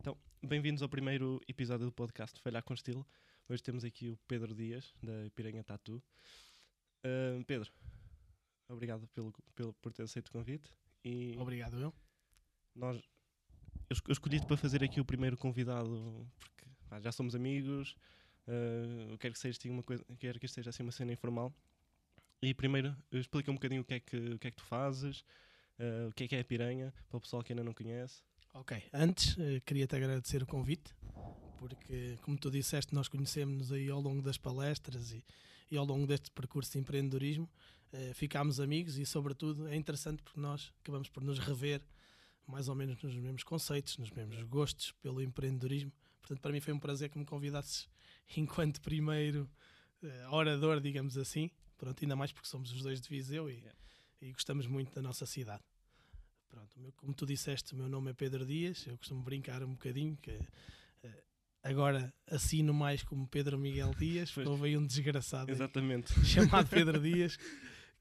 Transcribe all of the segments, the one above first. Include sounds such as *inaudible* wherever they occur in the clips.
Então, bem-vindos ao primeiro episódio do podcast Falhar com Estilo. Hoje temos aqui o Pedro Dias, da Piranha Tatu. Uh, Pedro, obrigado pelo, pelo, por ter aceito o convite. E obrigado, eu. Nós, eu, escolhi-te para fazer aqui o primeiro convidado porque pá, já somos amigos. Uh, eu quero que, seja, assim, uma coisa, quero que isto seja assim uma cena informal. E primeiro, explica um bocadinho o que é que, o que, é que tu fazes, uh, o que é que é a piranha, para o pessoal que ainda não conhece. Ok, antes uh, queria-te agradecer o convite, porque, como tu disseste, nós conhecemos aí ao longo das palestras e, e ao longo deste percurso de empreendedorismo, uh, ficámos amigos e, sobretudo, é interessante porque nós acabamos por nos rever mais ou menos nos mesmos conceitos, nos mesmos gostos pelo empreendedorismo. Portanto, para mim foi um prazer que me convidasses *laughs* enquanto primeiro uh, orador, digamos assim, Pronto, ainda mais porque somos os dois de Viseu e, yeah. e gostamos muito da nossa cidade. Pronto, meu, como tu disseste, o meu nome é Pedro Dias, eu costumo brincar um bocadinho que uh, agora assino mais como Pedro Miguel Dias, porque houve aí um desgraçado Exatamente. *laughs* chamado Pedro Dias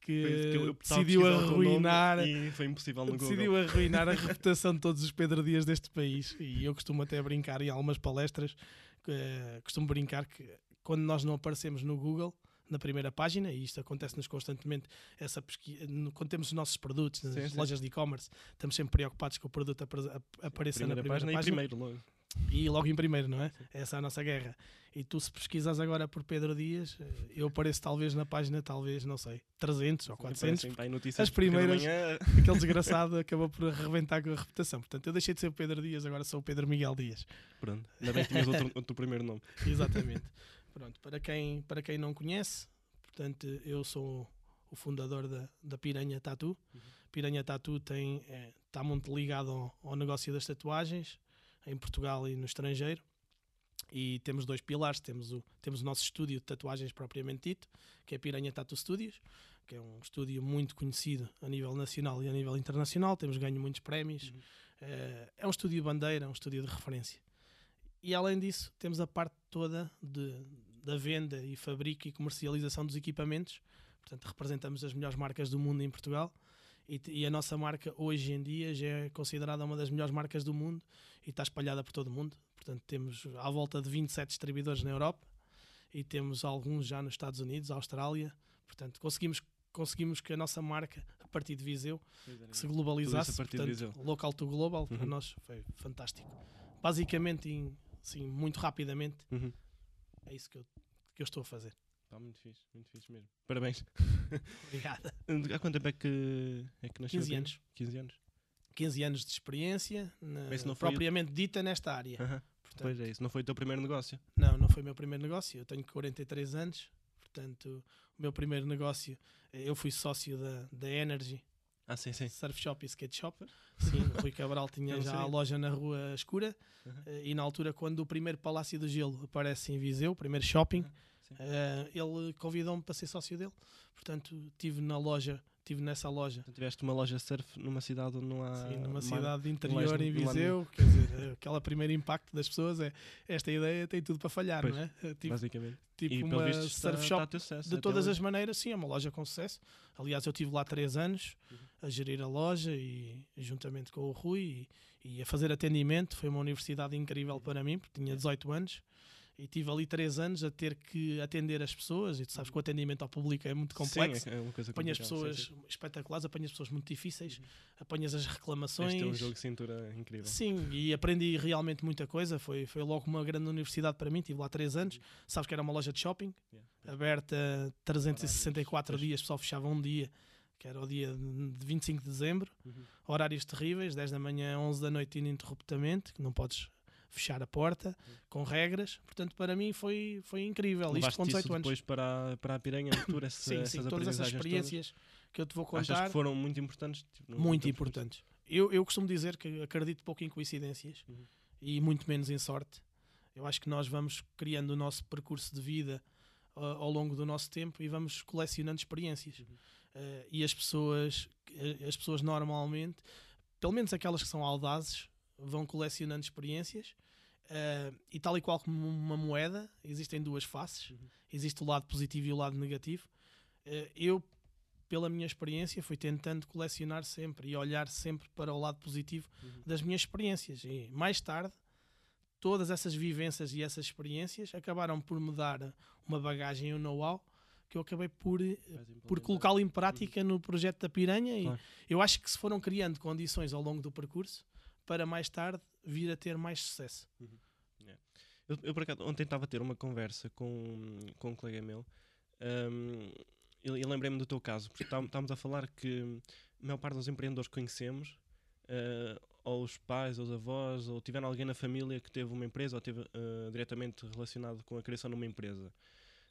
que, que decidiu arruinar e foi impossível no decidiu Google. arruinar a *laughs* reputação de todos os Pedro Dias deste país e eu costumo até brincar em algumas palestras uh, costumo brincar que quando nós não aparecemos no Google na primeira página, e isto acontece-nos constantemente, essa pesquisa, quando temos os nossos produtos nas sim, sim. lojas de e-commerce, estamos sempre preocupados que o produto apareça na primeira página. página. E primeiro, logo. E logo em primeiro, não é? Sim. Essa é a nossa guerra. E tu, se pesquisas agora por Pedro Dias, eh, eu apareço talvez na página, talvez, não sei, 300 ou 400. As primeiras, *laughs* aquele desgraçado acabou por arrebentar com a reputação. Portanto, eu deixei de ser o Pedro Dias, agora sou o Pedro Miguel Dias. Pronto, ainda bem que tinhas outro, outro primeiro nome. *laughs* Exatamente. Pronto, para quem, para quem não conhece, portanto, eu sou o fundador da, da Piranha Tattoo. Uhum. Piranha Tattoo tem, é, está muito ligado ao, ao, negócio das tatuagens em Portugal e no estrangeiro. E temos dois pilares: temos o, temos o nosso estúdio de tatuagens propriamente dito, que é a Piranha Tattoo Studios, que é um estúdio muito conhecido a nível nacional e a nível internacional. Temos ganho muitos prémios. Uhum. É, é um estúdio bandeira, é um estúdio de referência. E além disso, temos a parte toda de, da venda e fabrico e comercialização dos equipamentos. Portanto, representamos as melhores marcas do mundo em Portugal. E, e, a nossa marca hoje em dia já é considerada uma das melhores marcas do mundo e está espalhada por todo o mundo. Portanto, temos à volta de 27 distribuidores na Europa e temos alguns já nos Estados Unidos, Austrália. Portanto, conseguimos conseguimos que a nossa marca, a partir de Viseu, que se globalizasse, portanto, local to global, uhum. para nós foi fantástico. Basicamente, em assim, muito rapidamente. Uhum. É isso que eu, que eu estou a fazer. Está muito fixe, muito fixe mesmo. Parabéns. *laughs* Obrigada. Há quanto tempo é que, é que nasceu? 15 anos. 15 anos. 15 anos de experiência, na, propriamente o... dita nesta área. Portanto, pois é, isso não foi o teu primeiro negócio? Não, não foi o meu primeiro negócio. Eu tenho 43 anos, portanto, o meu primeiro negócio, eu fui sócio da, da Energy, ah, sim, sim. Surf Shop e Skate Shop. *laughs* Sim, o Rui Cabral tinha já a loja na Rua Escura. Uhum. E na altura, quando o primeiro Palácio do Gelo aparece em Viseu, o primeiro shopping, uhum. uh, ele convidou-me para ser sócio dele. Portanto, tive na loja estive nessa loja. Então, tiveste uma loja surf numa cidade onde não há. Sim, numa cidade interior em Viseu. Quer dizer, aquele primeiro impacto das pessoas é esta ideia tem tudo para falhar, pois, não é? Tive, basicamente. Tipo e, uma surf shop está de todas as maneiras, sim, é uma loja com sucesso. Aliás, eu tive lá três anos uhum. a gerir a loja e juntamente com o Rui e, e, a fazer atendimento. Foi uma universidade incrível uhum. para mim, porque tinha 18 anos e tive ali três anos a ter que atender as pessoas e tu sabes que o atendimento ao público é muito complexo sim, é uma coisa apanhas pessoas sim, sim. espetaculares, apanhas pessoas muito difíceis uhum. apanhas as reclamações este é um jogo de cintura incrível sim, e aprendi realmente muita coisa foi, foi logo uma grande universidade para mim, tive lá três anos uhum. sabes que era uma loja de shopping yeah. aberta 364 Horários. dias, só fechava um dia que era o dia de 25 de dezembro uhum. horários terríveis, 10 da manhã 11 da noite ininterruptamente, que não podes fechar a porta, com regras. Portanto, para mim foi, foi incrível. Isto com 18 anos. depois para, para a Piranha *coughs* essa, sim, sim, todas essas experiências todas. que eu te vou contar. Achas que foram muito importantes? Tipo, muito importantes. Eu, eu costumo dizer que acredito pouco em coincidências uhum. e muito menos em sorte. Eu acho que nós vamos criando o nosso percurso de vida uh, ao longo do nosso tempo e vamos colecionando experiências. Uhum. Uh, e as pessoas, as pessoas normalmente, pelo menos aquelas que são audazes, vão colecionando experiências uh, e tal e qual como uma moeda existem duas faces uhum. existe o lado positivo e o lado negativo uh, eu pela minha experiência fui tentando colecionar sempre e olhar sempre para o lado positivo uhum. das minhas experiências e mais tarde todas essas vivências e essas experiências acabaram por me dar uma bagagem e um know-how que eu acabei por, eh, por colocá-lo em prática no projeto da Piranha e Claro. eu acho que se foram criando condições ao longo do percurso para mais tarde vir a ter mais sucesso. Eu, eu, por acaso, ontem estava a ter uma conversa com, com um colega meu um, e, e lembrei-me do teu caso, porque tá- estávamos a falar que a maior parte dos empreendedores que conhecemos, uh, ou os pais, ou os avós, ou tiveram alguém na família que teve uma empresa ou teve uh, diretamente relacionado com a criação de uma empresa.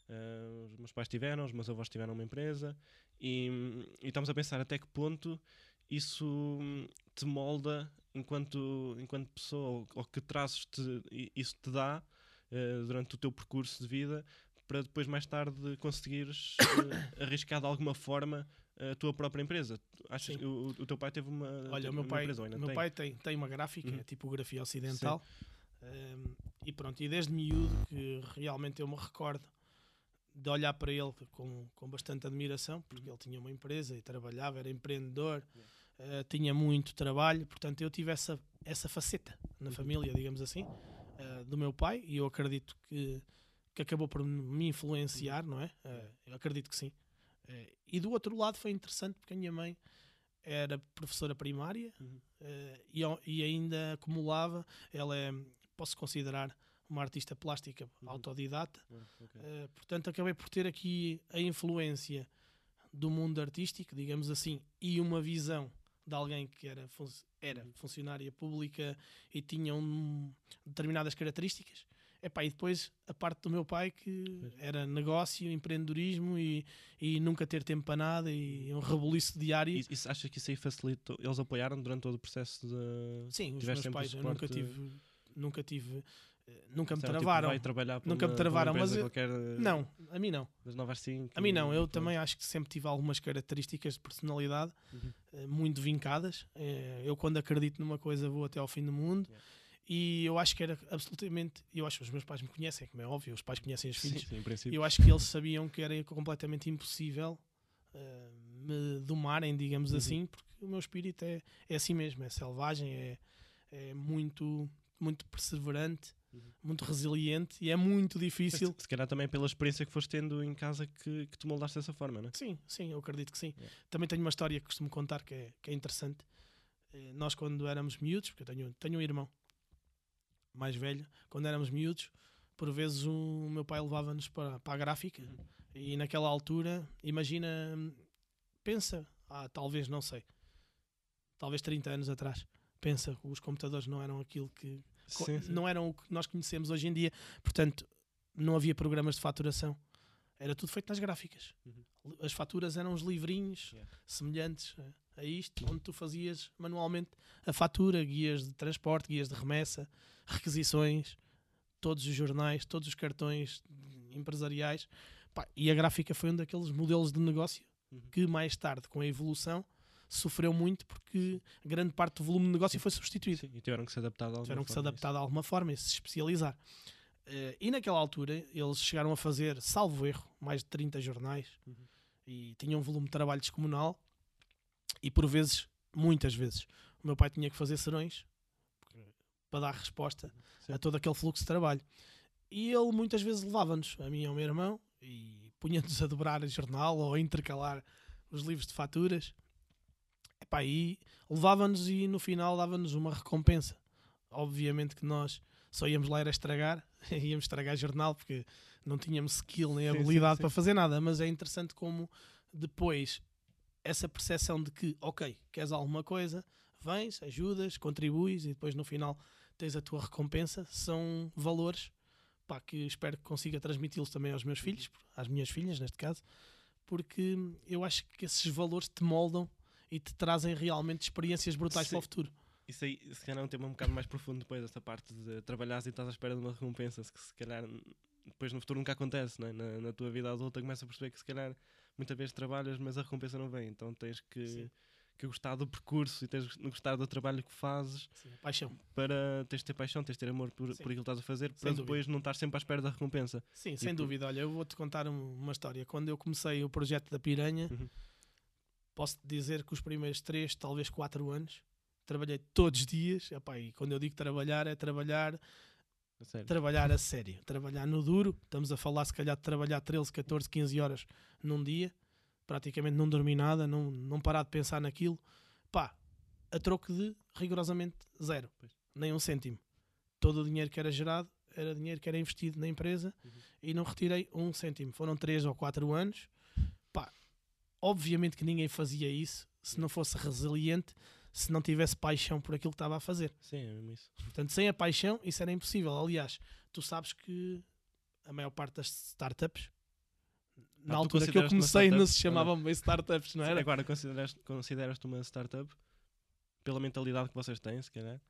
Uh, os meus pais tiveram, os meus avós tiveram uma empresa e, e estamos a pensar até que ponto isso hum, te molda enquanto, enquanto pessoa, ou, ou que traços te, isso te dá eh, durante o teu percurso de vida para depois mais tarde conseguires eh, *coughs* arriscar de alguma forma a tua própria empresa. Achas Sim. que o, o teu pai teve uma, Olha, o meu pai, empresa, meu tem? pai tem, tem uma gráfica, Uhum. é tipografia ocidental. Um, e pronto, e desde miúdo que realmente eu me recordo de olhar para ele com, com bastante admiração, porque Uhum. ele tinha uma empresa e trabalhava, era empreendedor, uh, tinha muito trabalho, portanto eu tive essa, essa faceta na família, digamos assim, uh, do meu pai, e eu acredito que, que acabou por me influenciar, não é? Uh, eu acredito que sim. Uh, e do outro lado foi interessante porque a minha mãe era professora primária Uhum. eh, e, e ainda acumulava. Ela é, posso considerar uma artista plástica Uhum. autodidata. Ah, ok. Eh, portanto, acabei por ter aqui a influência do mundo artístico, digamos assim, e uma visão de alguém que era, fun- era Uhum. funcionária pública e tinha um- determinadas características. Epá, e depois a parte do meu pai que era negócio, empreendedorismo e, e nunca ter tempo para nada e um rebuliço diário. E, e se achas que isso aí facilitou? Eles apoiaram durante todo o processo de. Sim, os meus pais eu nunca tive, nunca tive, nunca me tipo, travaram. para Nunca uma- me travaram, mas eu- qualquer, Não, a mim não. 9 às 5. A mim não. Eu também acho que sempre tive algumas características de personalidade Uhum. eh, muito vincadas. Eh, Eu quando acredito numa coisa vou até ao fim do mundo. Yeah. E eu acho que era absolutamente. Eu acho que os meus pais me conhecem, como é óbvio, os pais conhecem os Sim, filhos. sim, princípio. Eu acho que eles sabiam que era completamente impossível eh, me domarem, digamos Uhum. assim, porque o meu espírito é, é assim mesmo, é selvagem, é, é muito, muito perseverante, Uhum. muito resiliente e é muito Mas difícil. Se, se calhar também pela experiência que foste tendo em casa que, que te moldaste dessa forma, não é? Sim, sim, eu acredito que sim. Yeah. Também tenho uma história que costumo contar que é, que é interessante. Eh, Nós, quando éramos miúdos, porque eu tenho, tenho um irmão mais velho, quando éramos miúdos, por vezes o meu pai levava-nos para, para a gráfica Uhum. e naquela altura, imagina, pensa, ah, talvez, não sei, talvez 30 anos atrás, pensa, os computadores não eram aquilo que, Sim, sim. não eram o que nós conhecemos hoje em dia, portanto, não havia programas de faturação. Era tudo feito nas gráficas. Uhum. As faturas eram uns livrinhos Yeah. semelhantes a- isto, onde tu fazias manualmente a fatura, guias de transporte, guias de remessa, requisições, todos os jornais, todos os cartões empresariais. Pá, e a gráfica foi um daqueles modelos de negócio Uhum. que mais tarde, com a evolução, sofreu muito porque grande parte do volume de negócio foi substituído Sim, e tiveram que se adaptar de alguma tiveram que se forma a adaptar de alguma forma e se especializar. Eh, e naquela altura eles chegaram a fazer, salvo erro, mais de 30 jornais Uhum. e tinham um volume de trabalho descomunal e por vezes, muitas vezes, o meu pai tinha que fazer serões para dar resposta Sim. a todo aquele fluxo de trabalho. E ele muitas vezes levava-nos, a mim e ao meu irmão, e punha-nos a dobrar o jornal ou a intercalar os livros de faturas. Epá, e levava-nos e no final dava-nos uma recompensa. Obviamente que nós só íamos lá era estragar, *laughs* íamos estragar jornal porque não tínhamos skill nem Sim, sim, habilidade sim. para fazer nada, mas é interessante como depois essa percepção de que, ok, queres alguma coisa, vens, ajudas, contribuis e depois no final tens a tua recompensa, são valores pá, que espero que consiga transmiti-los também aos meus filhos, às minhas filhas neste caso, porque eu acho que esses valores te moldam e te trazem realmente experiências brutais Sim. para o futuro. Isso aí, se calhar, é um tema um bocado mais profundo depois, essa parte de trabalhares e estás à espera de uma recompensa, se, se calhar depois no futuro nunca acontece, é? na, na tua vida adulta começa a perceber que se calhar muitas vezes trabalhas, mas a recompensa não vem, então tens que, Sim. que gostar do percurso e tens de gostar do trabalho que fazes Sim, paixão. para tens de ter paixão, tens de ter amor por, Sim. por aquilo que estás a fazer, Sem para dúvida. depois não estar sempre à espera da recompensa. Sim, sem por- dúvida. Olha, eu vou-te contar um- uma história. Quando eu comecei o projeto da Piranha, Uhum. Posso dizer que os primeiros 3, talvez 4 anos, trabalhei todos os dias. Epá, e quando eu digo trabalhar, é trabalhar A sério. trabalhar a sério, trabalhar no duro. Estamos a falar, se calhar, de trabalhar 13, 14, 15 horas num dia, praticamente não dormir nada, não, não parar de pensar naquilo. Pá, a troco de rigorosamente zero, Pois. nem um cêntimo. Todo o dinheiro que era gerado era dinheiro que era investido na empresa Uhum. e não retirei um cêntimo. Foram 3 ou 4 anos. Obviamente que ninguém fazia isso se não fosse resiliente, se não tivesse paixão por aquilo que estava a fazer. Sim, é mesmo isso. Portanto, sem a paixão, isso era impossível. Aliás, tu sabes que a maior parte das startups, na tu altura que eu comecei, não se chamavam bem startups, não era? Agora, consideras- consideras-te uma startup? Pela mentalidade que vocês têm, se calhar?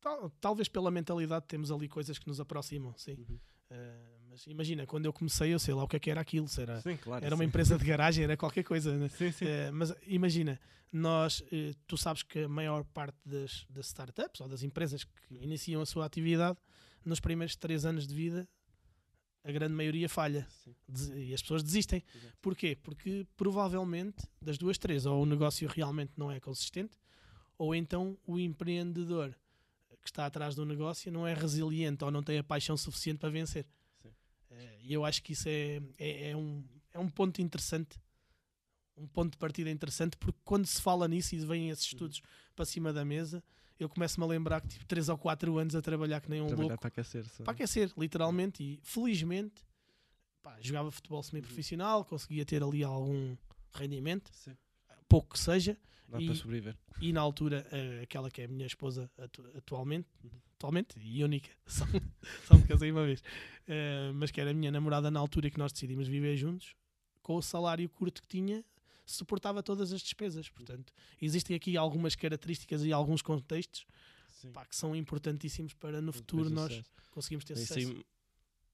Tal- talvez pela mentalidade temos ali coisas que nos aproximam, sim. Uhum. Eh, mas imagina, quando eu comecei, eu sei lá o que é que era aquilo. Era, Sim, claro. era uma empresa de garagem, era qualquer coisa. né? Sim, sim. Eh, mas imagina, nós, eh, tu sabes que a maior parte das, das startups ou das empresas que iniciam a sua atividade, nos primeiros três anos de vida, a grande maioria falha. Des- e as pessoas desistem. Exato. Porquê? Porque provavelmente das duas, três, ou o negócio realmente não é consistente, ou então o empreendedor que está atrás do negócio não é resiliente ou não tem a paixão suficiente para vencer. Eh, E eu acho que isso é, é, é um, é um ponto interessante, um ponto de partida interessante, porque quando se fala nisso e vêm esses estudos para cima da mesa, eu começo-me a lembrar que tive 3 ou 4 anos a trabalhar que nem um Trabalhar louco para aquecer. só. para aquecer, literalmente, e felizmente pá, jogava futebol semi-profissional, conseguia ter ali algum rendimento, Sim. Pouco que seja, Dá E- para sobreviver. e na altura eh, aquela que é a minha esposa atu- atualmente, atualmente e única, *laughs* só, só me casei uma vez, eh, mas que era a minha namorada na altura que nós decidimos viver juntos, com o salário curto que tinha, suportava todas as despesas. Portanto, existem aqui algumas características e alguns contextos pá, que são importantíssimos para no Depois futuro nós sucesso. conseguirmos ter Isso sucesso.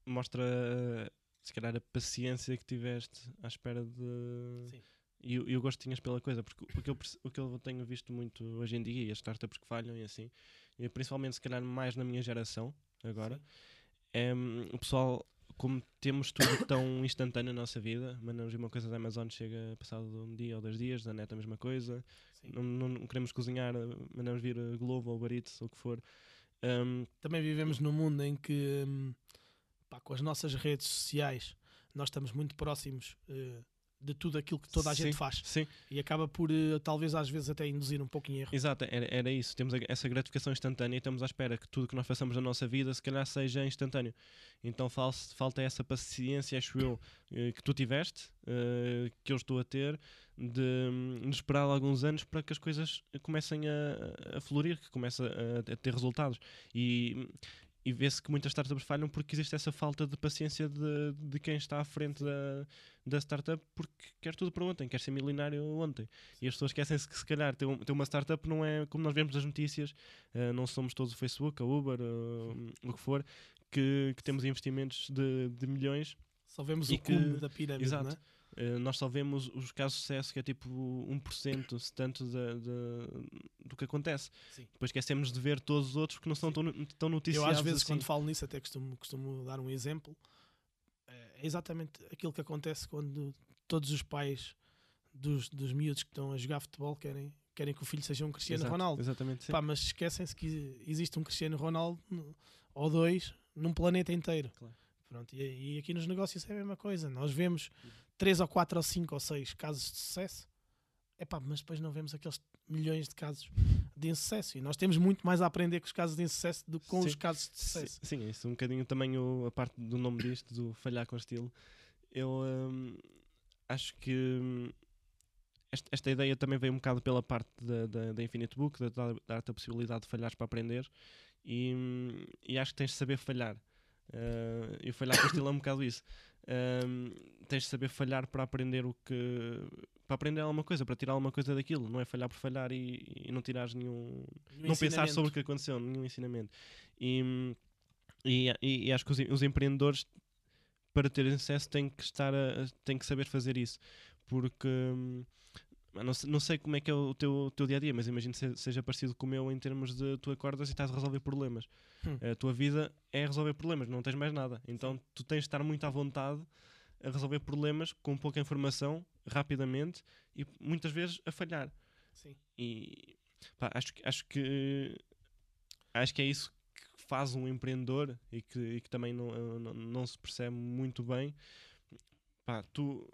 mostra, se calhar, a paciência que tiveste à espera de. Sim. E, o- e o gosto que tinhas pela coisa, porque o que, eu, o que eu tenho visto muito hoje em dia, e as startups que falham e assim, e principalmente se calhar mais na minha geração agora, é o pessoal, como temos tudo *coughs* tão instantâneo na nossa vida, mandamos uma coisa da Amazon, chega passado um dia ou dois dias, da net a mesma coisa, não, não- queremos cozinhar, mandamos vir a Globo ou Eats, ou o que for. Hum, também vivemos num mundo em que, hum, pá, com as nossas redes sociais, nós estamos muito próximos eh, de tudo aquilo que toda a gente sim, faz Sim, e acaba por, eh, talvez às vezes, até induzir um pouco em erro. Exato, era, era isso. Temos essa gratificação instantânea e estamos à espera que tudo que nós façamos na nossa vida se calhar seja instantâneo. Então fal- falta essa paciência, acho eu, eh, que tu tiveste, eh, que eu estou a ter, de, hum, de esperar alguns anos para que as coisas comecem a, a florir, que comecem a, a ter resultados. E, e vê-se que muitas startups falham porque existe essa falta de paciência de, de quem está à frente da, da startup porque quer tudo para ontem, quer ser milionário ontem. E as pessoas esquecem-se que se calhar ter, ter uma startup não é como nós vemos nas notícias, eh, não somos todos o Facebook, a Uber, o que for, que, que temos investimentos de, de milhões. Só vemos E o cume que- da pirâmide, Exato. não é? Eh, nós só vemos os casos de sucesso que é tipo 1%, se tanto da- da- do que acontece. Sim. Depois esquecemos de ver todos os outros porque não são tão, tão Eu noticiados às vezes, assim. quando falo nisso, até costumo, costumo dar um exemplo. É exatamente aquilo que acontece quando todos os pais dos, dos miúdos que estão a jogar futebol querem, querem que o filho seja um Cristiano Exato, Ronaldo. Exatamente. Pá, mas esquecem-se que existe um Cristiano Ronaldo ou dois num planeta inteiro. Claro. Pronto, e, e aqui nos negócios é a mesma coisa. Nós vemos três ou quatro ou cinco ou seis casos de sucesso, Epá, mas depois não vemos aqueles milhões de casos de insucesso. E nós temos muito mais a aprender com os casos de insucesso do que com Sim. os casos de Sim, sucesso. sim, isso um bocadinho também o- a parte do nome disto, do falhar com estilo. Eu hum, acho que hum, esta, esta ideia também veio um bocado pela parte da, da, da Infinite Book, de dar- dar-te a possibilidade de falhares para aprender, e, hum, e acho que tens de saber falhar. Uh, e o falhar com estilo é um bocado isso. Hum, tens de saber falhar para aprender o que. para aprender alguma coisa, para tirar alguma coisa daquilo. Não é falhar por falhar e, e não tirares nenhum, o não pensar sobre o que aconteceu, nenhum ensinamento. E, e, e- acho que os, os empreendedores, para terem sucesso, têm que, estar a, têm que saber fazer isso. Porque hum, não, sei, não sei como é que é o teu, teu dia a dia, mas imagino que se- seja parecido com o meu em termos de tu acordas e estás a resolver problemas. Hum. A tua vida é resolver problemas, não tens mais nada. Então tu tens de estar muito à vontade a resolver problemas com pouca informação, rapidamente e muitas vezes a falhar. Sim. E pá, acho, que- acho que acho que é isso que faz um empreendedor e que, e que também não, não, não se percebe muito bem. Pá, tu.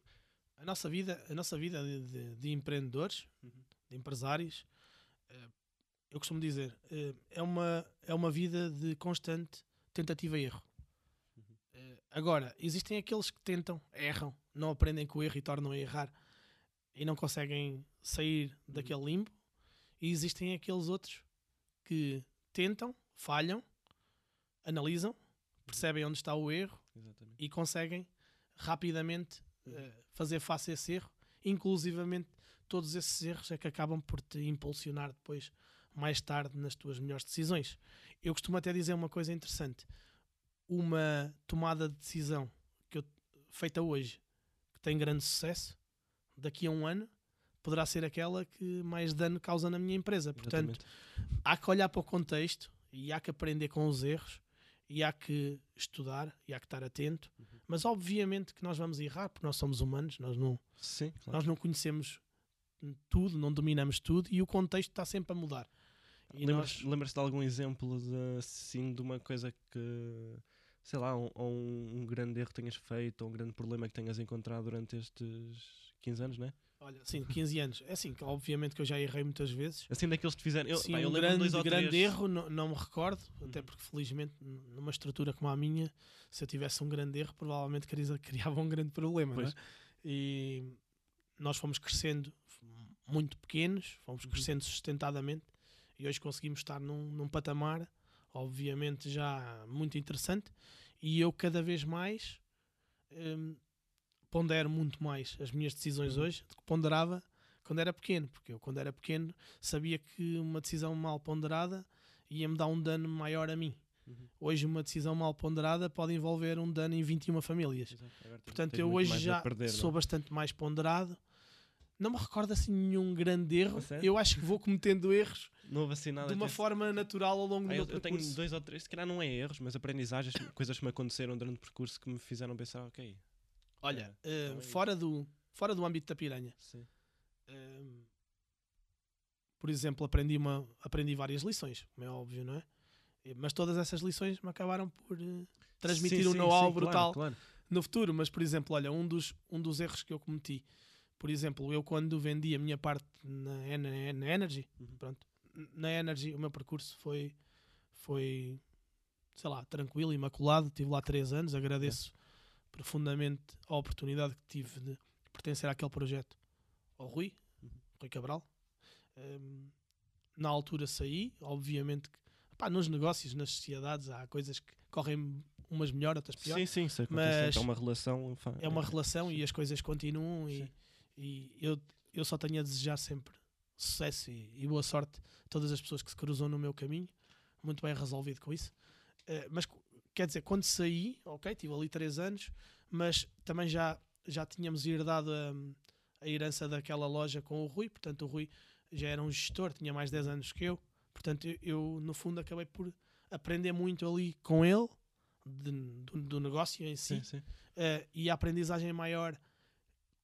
A nossa vida, a nossa vida de, de- de empreendedores, Uhum. de empresários, eh, eu costumo dizer, eh, é uma, é uma vida de constante tentativa e erro. Uhum. Eh, Agora, existem aqueles que tentam, erram, não aprendem com o erro e tornam a errar e não conseguem sair Uhum. daquele limbo. E existem aqueles outros que tentam, falham, analisam, percebem onde está o erro Exatamente. e conseguem rapidamente eh, fazer face a esse erro. Inclusivamente, todos esses erros é que acabam por te impulsionar depois, mais tarde, nas tuas melhores decisões. Eu costumo até dizer uma coisa interessante: uma tomada de decisão que eu, feita hoje, que tem grande sucesso, daqui a um ano, poderá ser aquela que mais dano causa na minha empresa. Portanto, Exatamente. há que olhar para o contexto e há que aprender com os erros e há que estudar e há que estar atento. Uhum. Mas obviamente que nós vamos errar porque nós somos humanos, nós não, Sim, claro. nós não conhecemos tudo, não dominamos tudo e o contexto está sempre a mudar. E Lembras- nós, Lembras-te de algum exemplo de, assim, de uma coisa que, sei lá, um, ou um, um grande erro que tenhas feito, ou um grande problema que tenhas encontrado durante estes 15 anos, né? Olha, sim, 15 anos. É assim, que obviamente que eu já errei muitas vezes. Assim, daqueles que te fizeram. Eu, Sim, pá, eu um grande, dois ou grande três. erro, não, não me recordo, até Uhum. porque felizmente numa estrutura como a minha, se eu tivesse um grande erro, provavelmente *laughs* criava um grande problema. não é? E nós fomos crescendo muito pequenos, fomos Uhum. crescendo sustentadamente e hoje conseguimos estar num, num patamar, obviamente já muito interessante. E eu cada vez mais hum, pondero muito mais as minhas decisões Uhum. hoje do que ponderava quando era pequeno, porque eu quando era pequeno sabia que uma decisão mal ponderada ia-me dar um dano maior a mim. Uhum. Hoje uma decisão mal ponderada pode envolver um dano em 21 famílias. Agora Portanto, eu hoje já perder, não é? sou bastante mais ponderado. Não me recordo assim nenhum grande erro. Eu acho que vou cometendo erros assim de uma forma natural ao longo do Ah, meu eu, eu tenho percurso. dois ou três, se calhar não é erros, mas aprendizagens, coisas que me aconteceram durante o percurso que me fizeram pensar, ok. Olha, é, é fora, do, fora do âmbito da piranha, eh, por exemplo, aprendi, uma, aprendi várias lições, como é óbvio, não é? Mas todas essas lições me acabaram por eh, transmitir Sim, um know-how sim, claro, brutal claro. no futuro. Mas, por exemplo, olha, um dos, um dos erros que eu cometi, por exemplo, eu quando vendi a minha parte na, Ener- na Energy, Uhum. pronto, na Energy o meu percurso foi, foi sei lá, tranquilo, imaculado. Tive lá três anos, agradeço profundamente a oportunidade que tive de pertencer àquele projeto ao Rui, Uhum. Rui Cabral. Hum, na altura saí, obviamente que pá, nos negócios, nas sociedades, há coisas que correm umas melhor, outras pior. Sim, sim, isso acontece. Mas é uma relação. fa- É uma relação e as coisas continuam e, Sim. e eu, eu só tenho a desejar sempre sucesso e, e boa sorte a todas as pessoas que se cruzam no meu caminho. Muito bem resolvido com isso. Eh, mas quer dizer, quando saí, ok, tive ali três anos, mas também já, já tínhamos herdado a, a herança daquela loja com o Rui, portanto o Rui já era um gestor, tinha mais 10 anos que eu, portanto eu, eu, no fundo acabei por aprender muito ali com ele de- do, do negócio em si Sim, sim. eh, e a aprendizagem maior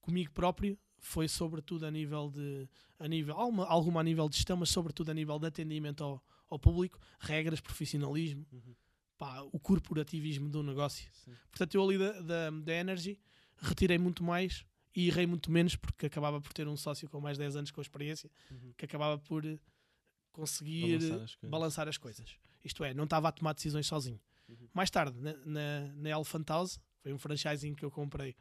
comigo próprio foi sobretudo a nível de a nível alguma, alguma a nível de gestão mas sobretudo a nível de atendimento ao, ao público regras profissionalismo Uhum. Pá, o corporativismo do negócio Sim. portanto eu ali da, da, da Energy retirei muito mais e errei muito menos porque acabava por ter um sócio com mais 10 anos com experiência Uhum. que acabava por eh, conseguir Balançar eh, as coisas. balançar as coisas. Isto é, não estava a tomar decisões sozinho. Uhum. Mais tarde, na, na, na Elephant House, foi um franchising que eu comprei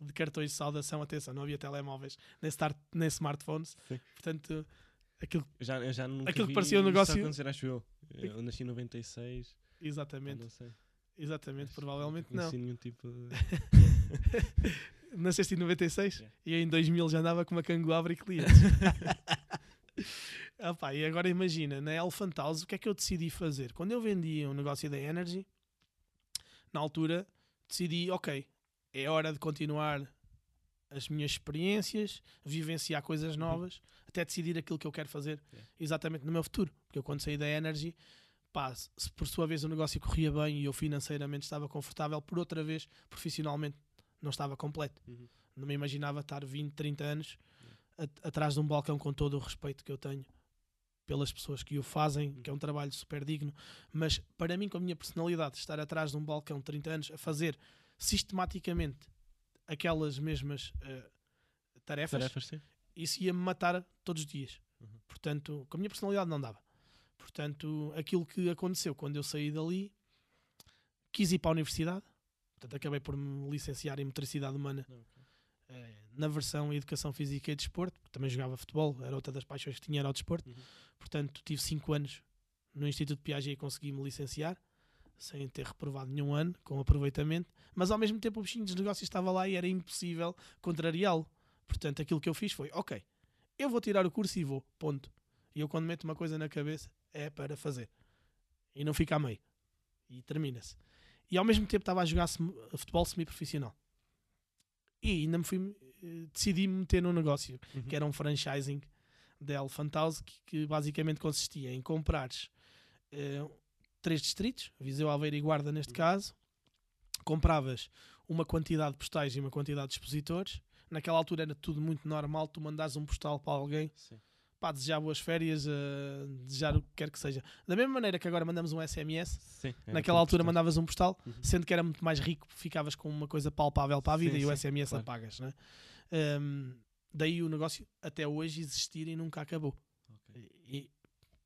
de cartões de saudação. Atenção, não havia telemóveis nem, start, nem smartphones. Sim. Portanto, aquilo, já, já Aquilo que parecia um negócio- acho eu. Eu nasci em 96. Eu exatamente, Não sei. exatamente, Acho provavelmente não. conheci nenhum tipo de. *laughs* Nasceste em 96 Yeah. e eu em 2000 já andava com uma cangu a abrir clientes. *laughs* Ah pá, e agora imagina, na Elephant House, o que é que eu decidi fazer? Quando eu vendia um negócio da Energy, na altura, decidi, ok, é hora de continuar as minhas experiências, vivenciar coisas novas, até decidir aquilo que eu quero fazer Yeah. exatamente no meu futuro. Porque eu quando saí da Energy, pá, se por sua vez o negócio corria bem e eu financeiramente estava confortável, por outra vez, profissionalmente, não estava completo. Uhum. Não me imaginava estar 20, 30 anos a- atrás de um balcão com todo o respeito que eu tenho pelas pessoas que o fazem, que é um trabalho super digno, mas para mim, com a minha personalidade, estar atrás de um balcão de 30 anos a fazer sistematicamente aquelas mesmas uh, tarefas, Tarefas, isso ia-me matar todos os dias. Uhum. Portanto, com a minha personalidade não dava. Portanto, aquilo que aconteceu quando eu saí dali, quis ir para a universidade. Portanto, acabei por me licenciar em motricidade humana eh, na versão Educação Física e Desporto. porque Também jogava futebol, era outra das paixões que tinha era o desporto. Uhum. Portanto, tive 5 anos no Instituto de Piaget e consegui me licenciar, sem ter reprovado nenhum ano, com aproveitamento. Mas ao mesmo tempo o bichinho dos negócios estava lá e era impossível contrariá-lo. Portanto, aquilo que eu fiz foi: ok, eu vou tirar o curso e vou, ponto. E eu, quando meto uma coisa na cabeça, é para fazer. E não fica a meio. E termina-se. E ao mesmo tempo estava a jogar futebol semi-profissional. E ainda me fui, eh, decidi me meter num negócio Uhum. que era um franchising da Elephant House, que, que basicamente consistia em comprares eh, três distritos, Viseu, Aveiro e Guarda neste caso, compravas uma quantidade de postais e uma quantidade de expositores. Naquela altura era tudo muito normal, tu mandares um postal para alguém, Sim. Pá, desejar boas férias, eh, desejar o que quer que seja. Da mesma maneira que agora mandamos um SMS, Sim, era naquela altura importante. mandavas um postal, Uhum. sendo que era muito mais rico, ficavas com uma coisa palpável para a vida Sim, e o SMS claro. apagas, né? Um, daí o negócio até hoje existir e nunca acabou. Ok. E,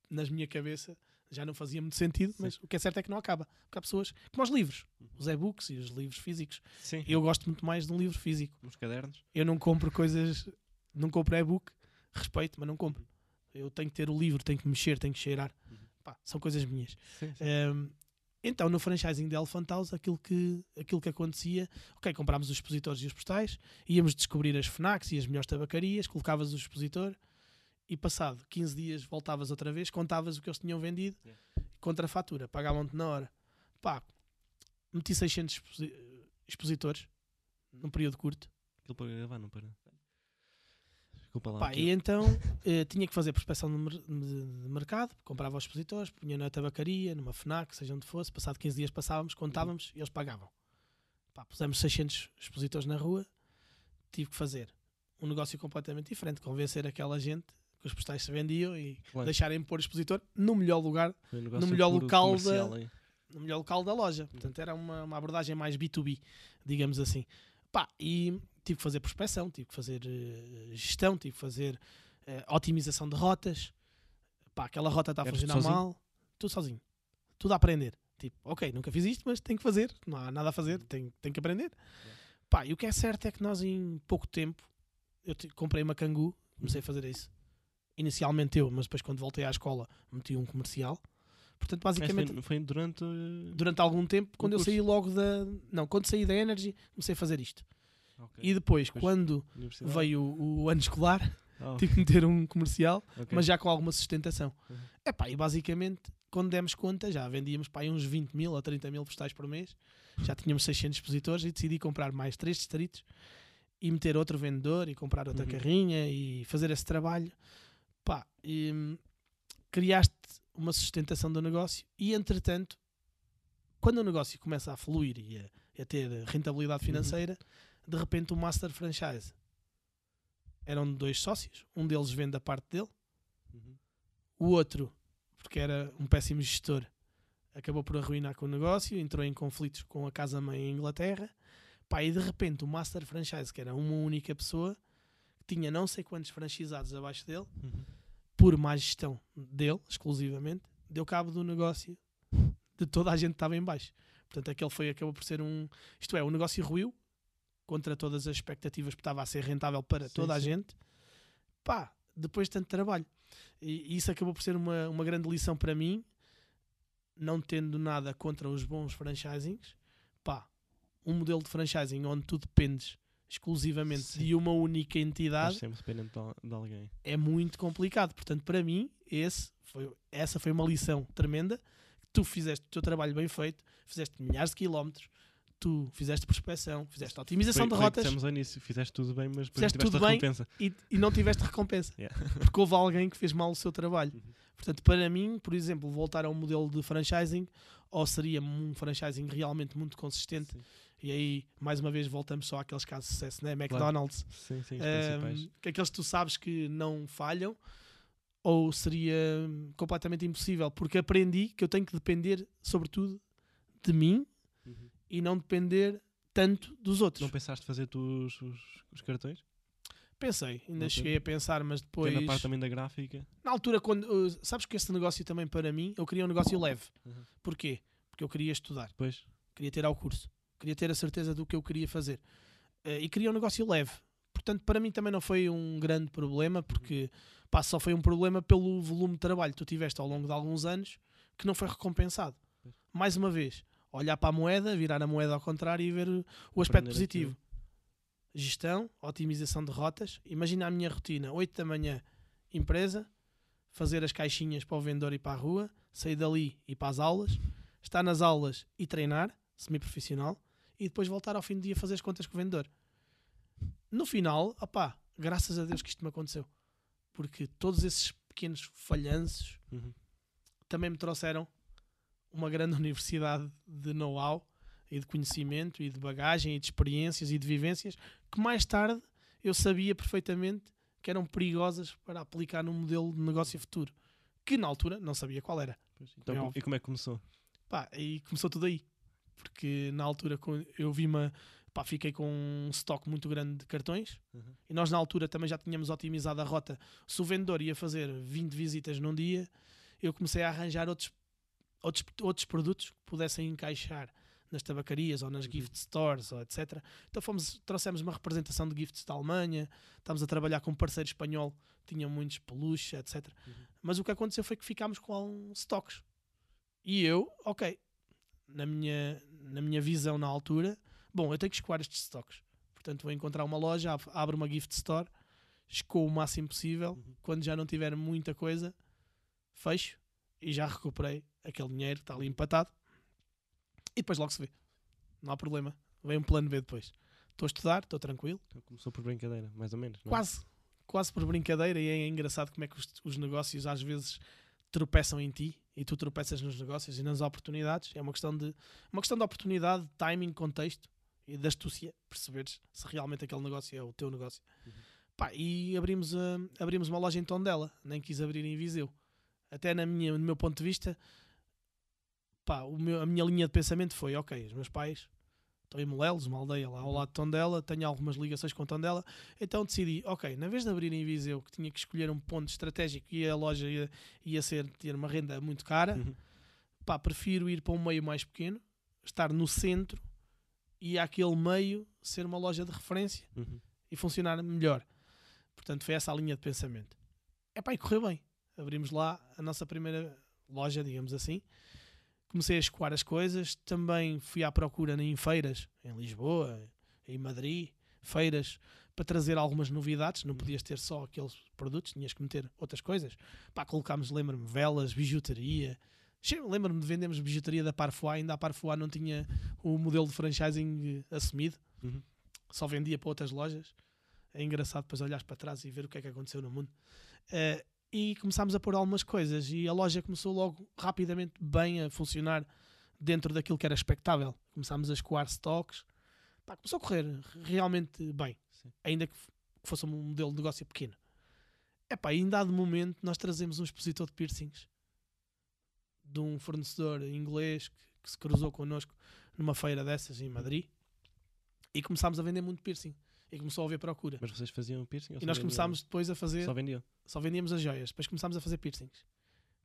nas minha cabeça já não fazia muito sentido, Sim. mas o que é certo é que não acaba. Porque há pessoas, como os livros, Uhum. os e-books e os livros físicos. Sim, Eu gosto muito mais de um livro físico. nos cadernos. Eu não compro coisas, não compro e-book, respeito, mas não compro. Eu tenho que ter o livro, tenho que mexer, tenho que cheirar. Uhum. Pá, são coisas minhas. Sim, sim. Um, então, no franchising de Elephant House, aquilo que, aquilo que acontecia, ok, comprámos os expositores e os postais, íamos descobrir as FNACs e as melhores tabacarias, colocavas o expositor e passado 15 dias voltavas outra vez, contavas o que eles tinham vendido, Yeah. contra a fatura, pagavam-te na hora. Pá, meti 600 exposi- expositores num período curto. Aquilo para gravar, não para. Desculpa lá. Pá, e então eh, tinha que fazer prospecção de, de- de mercado, comprava os expositores, punha na tabacaria, numa FNAC, seja onde fosse. Passado 15 dias passávamos, contávamos e eles pagavam. Pá, pusemos 600 expositores na rua, tive que fazer um negócio completamente diferente, convencer aquela gente que os postais se vendiam e Claro, deixarem pôr o expositor no melhor lugar, negócio melhor local da- no melhor local da loja. Portanto, era uma, uma abordagem mais B2B, digamos assim. Pá, e tive que fazer prospecção, tive que fazer eh, gestão, tive que fazer eh, otimização de rotas. Pá, aquela rota está a funcionar mal. Tudo sozinho. Tudo a aprender. Tipo, ok, nunca fiz isto, mas tenho que fazer. Não há nada a fazer, tenho, tenho que aprender. Pá, e o que é certo é que nós em pouco tempo, eu te- comprei uma Cangu, comecei a fazer isso. Inicialmente eu, mas depois quando voltei à escola meti um comercial. Portanto, basicamente foi, foi durante. uh, durante algum tempo, quando eu saí logo da. Não, quando saí da Energy, comecei a fazer isto. Ok, E depois, Depois- quando veio o, o ano escolar, Oh, tive que meter um comercial, ok. mas já com alguma sustentação. Uhum. Epá, e basicamente, quando demos conta, já vendíamos pá, uns 20 mil a 30 mil postais por mês, já tínhamos 600 expositores e decidi comprar mais três distritos e meter outro vendedor e comprar outra Uhum. carrinha e fazer esse trabalho. Pá, e, hum, criaste uma sustentação do negócio e, entretanto, quando o negócio começa a fluir e a, a ter rentabilidade Uhum. De repente o Master Franchise eram dois sócios, um deles vende a parte dele, Uhum. o outro, porque era um péssimo gestor, acabou por arruinar com o negócio, entrou em conflitos com a casa-mãe em Inglaterra. Pá, e de repente o Master Franchise, que era uma única pessoa, que tinha não sei quantos franchisados abaixo dele, Uhum. por má gestão dele, exclusivamente, deu cabo do negócio de toda a gente que estava em baixo. Portanto, aquele foi, acabou por ser um... Isto é, o negócio ruiu contra todas as expectativas, porque estava a ser rentável para Sim, toda a sim. gente. Pá, depois de tanto trabalho. E, e isso acabou por ser uma, uma grande lição para mim, não tendo nada contra os bons franchisings. Pá, um modelo de franchising onde tu dependes exclusivamente Sim. de uma única entidade sempre dependente de, de alguém. é muito complicado. Portanto, para mim, esse foi, essa foi uma lição tremenda. Tu fizeste o teu trabalho bem feito, fizeste milhares de quilómetros, tu fizeste prospecção, fizeste otimização Foi- de foi rotas dissemos ao início, fizeste tudo bem, mas depois Fizeste tudo a bem. recompensa. e, e não tiveste recompensa. *laughs* Yeah. Porque houve alguém que fez mal o seu trabalho. Uhum. Portanto, para mim, por exemplo, voltar a um modelo de franchising, ou seria um franchising realmente muito consistente, Sim, e aí, mais uma vez, voltamos só àqueles casos de sucesso, né? McDonald's, sim, sim, principais. que aqueles que tu sabes que não falham, ou seria completamente impossível, porque aprendi que eu tenho que depender, sobretudo, de mim. E não depender tanto dos outros. Não pensaste fazer tu os, os, os cartões? Pensei, ainda Ok. cheguei a pensar, mas Depois... depois. na parte também da gráfica. Na altura, quando. uh, sabes que esse negócio também para mim, eu queria um negócio leve. Uhum. Porquê? Porque eu queria estudar, Depois, queria ter ao curso, queria ter a certeza do que eu queria fazer. Eh, e queria um negócio leve. Portanto, para mim também não foi um grande problema, porque pá, só foi um problema pelo volume de trabalho que tu tiveste ao longo de alguns anos que não foi recompensado. Pois. Mais uma vez, olhar para a moeda, virar a moeda ao contrário e ver o aspecto positivo. Gestão, otimização de rotas. Imagina a minha rotina: 8 da manhã, empresa, fazer as caixinhas para o vendedor e para a rua, sair dali e para as aulas, estar nas aulas e treinar, semi-profissional, e depois voltar ao fim do dia a fazer as contas com o vendedor. No final, opá, graças a Deus que isto me aconteceu. Porque todos esses pequenos falhanços Uhum. também me trouxeram uma grande *laughs* universidade de know-how e de conhecimento e de bagagem e de experiências e de vivências que mais tarde eu sabia perfeitamente que eram perigosas para aplicar num modelo de negócio futuro que na altura não sabia qual era. Então, É e como é que começou? Pá, e começou tudo aí. Porque na altura eu vi uma. Pá, fiquei com um estoque muito grande de cartões Uhum. e nós na altura também já tínhamos otimizado a rota. Se o vendedor ia fazer 20 visitas num dia, eu comecei a arranjar outros, outros, outros produtos que pudessem encaixar nas tabacarias ou nas Uhum. gift stores, ou etc. Então fomos, trouxemos uma representação de gifts da Alemanha, estávamos a trabalhar com um parceiro espanhol, tinha muitos peluches, etc. Uhum. Mas o que aconteceu foi que ficámos com alguns stocks. E eu, ok, na minha, na minha visão na altura, bom, eu tenho que escoar estes stocks. Portanto, vou encontrar uma loja, ab- abro uma gift store, escoo o máximo possível. Uhum. Quando já não tiver muita coisa, fecho e já recuperei aquele dinheiro, está ali empatado. E depois logo se vê. Não há problema. Vem um plano B depois. Estou a estudar, estou tranquilo. Então, começou por brincadeira, mais ou menos. é? Quase. Quase por brincadeira. E é engraçado como é que os, os negócios às vezes tropeçam em ti e tu tropeças nos negócios e nas oportunidades. É uma questão de, uma questão de oportunidade, de timing, contexto e de astúcia. Perceberes se realmente aquele negócio é o teu negócio. Uhum. Pá, e abrimos, a- abrimos uma loja em Tondela. Nem quis abrir em Viseu. Até na minha, no meu ponto de vista, pá, meu- a minha linha de pensamento foi: ok, os meus pais estão em Molelos, uma aldeia lá ao lado de Tondela, tenho algumas ligações com Tondela, então decidi: ok, na vez de abrir em Viseu, que tinha que escolher um ponto estratégico e a loja ia, ia ser, ter uma renda muito cara, Uhum. pá, prefiro ir para um meio mais pequeno, estar no centro e aquele meio ser uma loja de referência Uhum. e funcionar melhor. Portanto, foi essa a linha de pensamento. É pá, e correu bem. Abrimos lá a nossa primeira loja, digamos assim. Comecei a escoar as coisas. Também fui à procura em feiras, em Lisboa, em Madrid, feiras, para trazer algumas novidades. Não podias ter só aqueles produtos, tinhas que meter outras coisas. Pá, colocámos, lembro-me, velas, bijuteria. Lembro-me de vendermos bijuteria da Parfois, ainda a Parfois não tinha o modelo de franchising eh, assumido Uhum. só vendia para outras lojas. É engraçado depois olhares para trás e ver o que é que aconteceu no mundo. Eh, e começámos a pôr algumas coisas e a loja começou logo rapidamente bem a funcionar dentro daquilo que era expectável. Começámos a escoar stocks. Pá, começou a correr realmente bem, Sim. ainda que fosse um modelo de negócio pequeno. Epá, e em dado momento nós trazemos um expositor de piercings de um fornecedor inglês que, que se cruzou connosco numa feira dessas em Madrid e começámos a vender muito piercing e começou a haver procura. Mas vocês faziam piercing? ou E nós começámos depois a fazer, Só vendiam. só vendíamos as joias, depois começámos a fazer piercings.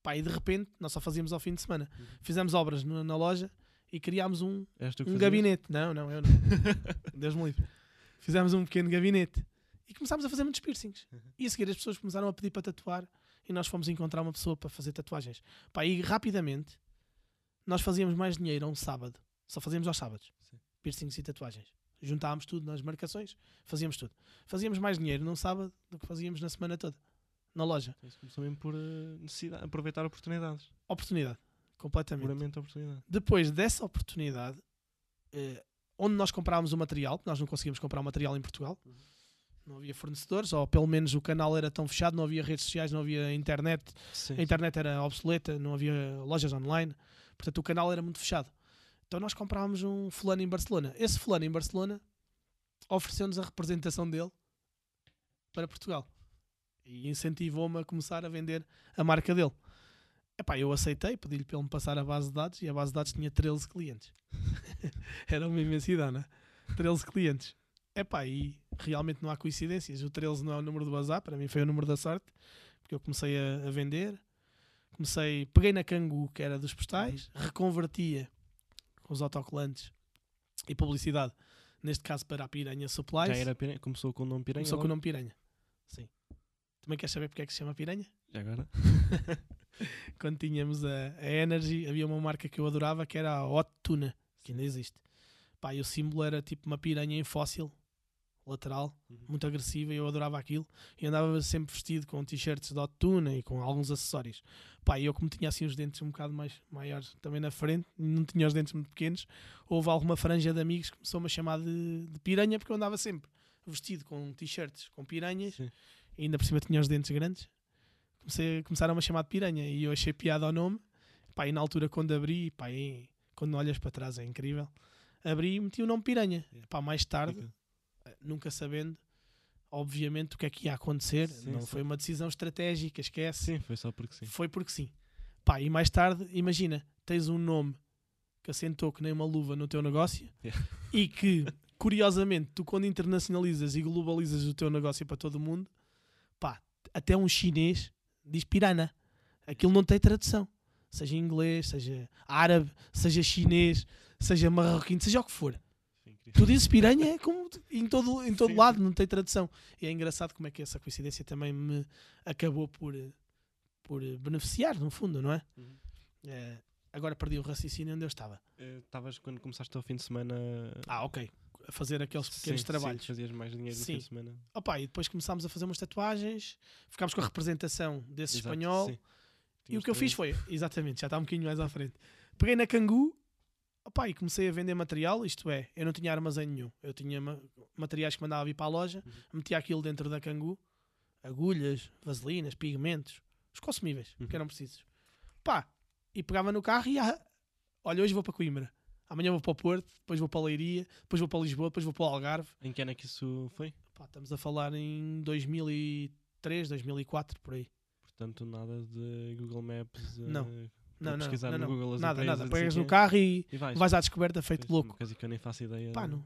Pá, e de repente nós só fazíamos ao fim de semana. Uhum. Fizemos obras no- na loja e criámos um, um gabinete. Não, não, eu não. *laughs* Deus me livre. Fizemos um pequeno gabinete e começámos a fazer muitos piercings. Uhum. E a seguir as pessoas começaram a pedir para tatuar e nós fomos encontrar uma pessoa para fazer tatuagens. Pá, e rapidamente nós fazíamos mais dinheiro a um sábado. Só fazíamos aos sábados. Sim. Piercings e tatuagens. Juntávamos tudo nas marcações, fazíamos tudo. Fazíamos mais dinheiro num sábado do que fazíamos na semana toda. Na loja. Isso começou mesmo por eh, necessidade, aproveitar oportunidades. Oportunidade. Completamente. Puramente oportunidade. Depois dessa oportunidade, eh, onde nós comprávamos o material, nós não conseguíamos comprar o material em Portugal, Uhum. não havia fornecedores, ou pelo menos o canal era tão fechado, não havia redes sociais, não havia internet, Sim. a internet era obsoleta, não havia lojas online, portanto o canal era muito fechado. Então nós comprávamos um fulano em Barcelona. Esse fulano em Barcelona ofereceu-nos a representação dele para Portugal. E incentivou-me a começar a vender a marca dele. Epá, eu aceitei, pedi-lhe para ele me passar a base de dados e a base de dados tinha 13 clientes. *laughs* Era uma imensidão, né? 13 clientes. Epá, e realmente não há coincidências. O 13 não é o número do bazar, para mim foi o número da sorte, porque eu comecei a, a vender. Comecei, peguei na Cangu, que era dos postais, reconvertia os autocolantes e publicidade, neste caso para a Piranha Supplies. Já era piranha, começou com o nome piranha. Começou com o logo? nome Piranha. Sim. Também queres saber porque é que se chama Piranha? Já agora? *laughs* Quando tínhamos a, a Energy, havia uma marca que eu adorava que era a Hot Tuna, que ainda existe. Pá, e o símbolo era tipo uma piranha em fóssil, lateral, Uhum. muito agressiva, e eu adorava aquilo. E andava sempre vestido com t-shirts de Hot Tuna e com alguns acessórios. Pá, eu como tinha assim os dentes um bocado mais maiores também na frente, não tinha os dentes muito pequenos, houve alguma franja de amigos que começou-me a chamar de, de piranha porque eu andava sempre vestido com t-shirts com piranhas Sim. e ainda por cima tinha os dentes grandes. Comecei, começaram a chamar de piranha e eu achei piada ao nome. Pá, e na altura quando abri, pá, e quando olhas para trás é incrível, abri e meti o nome piranha. Yeah. Pá, mais tarde. Nunca sabendo, obviamente, o que é que ia acontecer. Sim, não sim. foi uma decisão estratégica, esquece. Sim, foi só porque sim. Foi porque sim. Pá, e mais tarde, imagina, tens um nome que assentou que nem uma luva no teu negócio *laughs* Yeah. e que, curiosamente, tu quando internacionalizas e globalizas o teu negócio para todo o mundo, pá, até um chinês diz pirana. Aquilo não tem tradução. Seja inglês, seja árabe, seja chinês, seja marroquino, seja o que for. Incrível. Tu dizes piranha é como em todo, em todo Sim, lado, não tem tradução. E é engraçado como é que essa coincidência também me acabou por, por beneficiar, no fundo, não é? Uhum. Eh, agora perdi o raciocínio onde eu estava. Eh, Estavas quando começaste ao fim de semana. Ah, ok. A fazer aqueles pequenos sim, trabalhos. Sim, fazias mais dinheiro no Sim. fim de semana. Opa, e depois começámos a fazer umas tatuagens, ficámos com a representação desse Exato, espanhol. sim. E o que eu fiz foi, exatamente, já está um bocadinho mais à frente. Peguei na Cangu opa, e comecei a vender material, isto é, eu não tinha armazém nenhum. Eu tinha ma- materiais que mandava vir para a loja, Uhum. metia aquilo dentro da Cangu, agulhas, vaselinas, pigmentos, os consumíveis Uhum. que eram precisos. Pá, e pegava no carro e ah, olha, hoje vou para Coimbra, amanhã vou para o Porto, depois vou para a Leiria, depois vou para Lisboa, depois vou para o Algarve. Em que ano é que isso foi? Pá, estamos a falar em 2003, 2004, por aí. Portanto, nada de Google Maps. eh, Não. Não, não, pesquisar não, no não. Google as nada, nada. Pegas no carro e E vais. vais à descoberta feito louco. Uma coisa que eu nem faço ideia. Pá, de- não.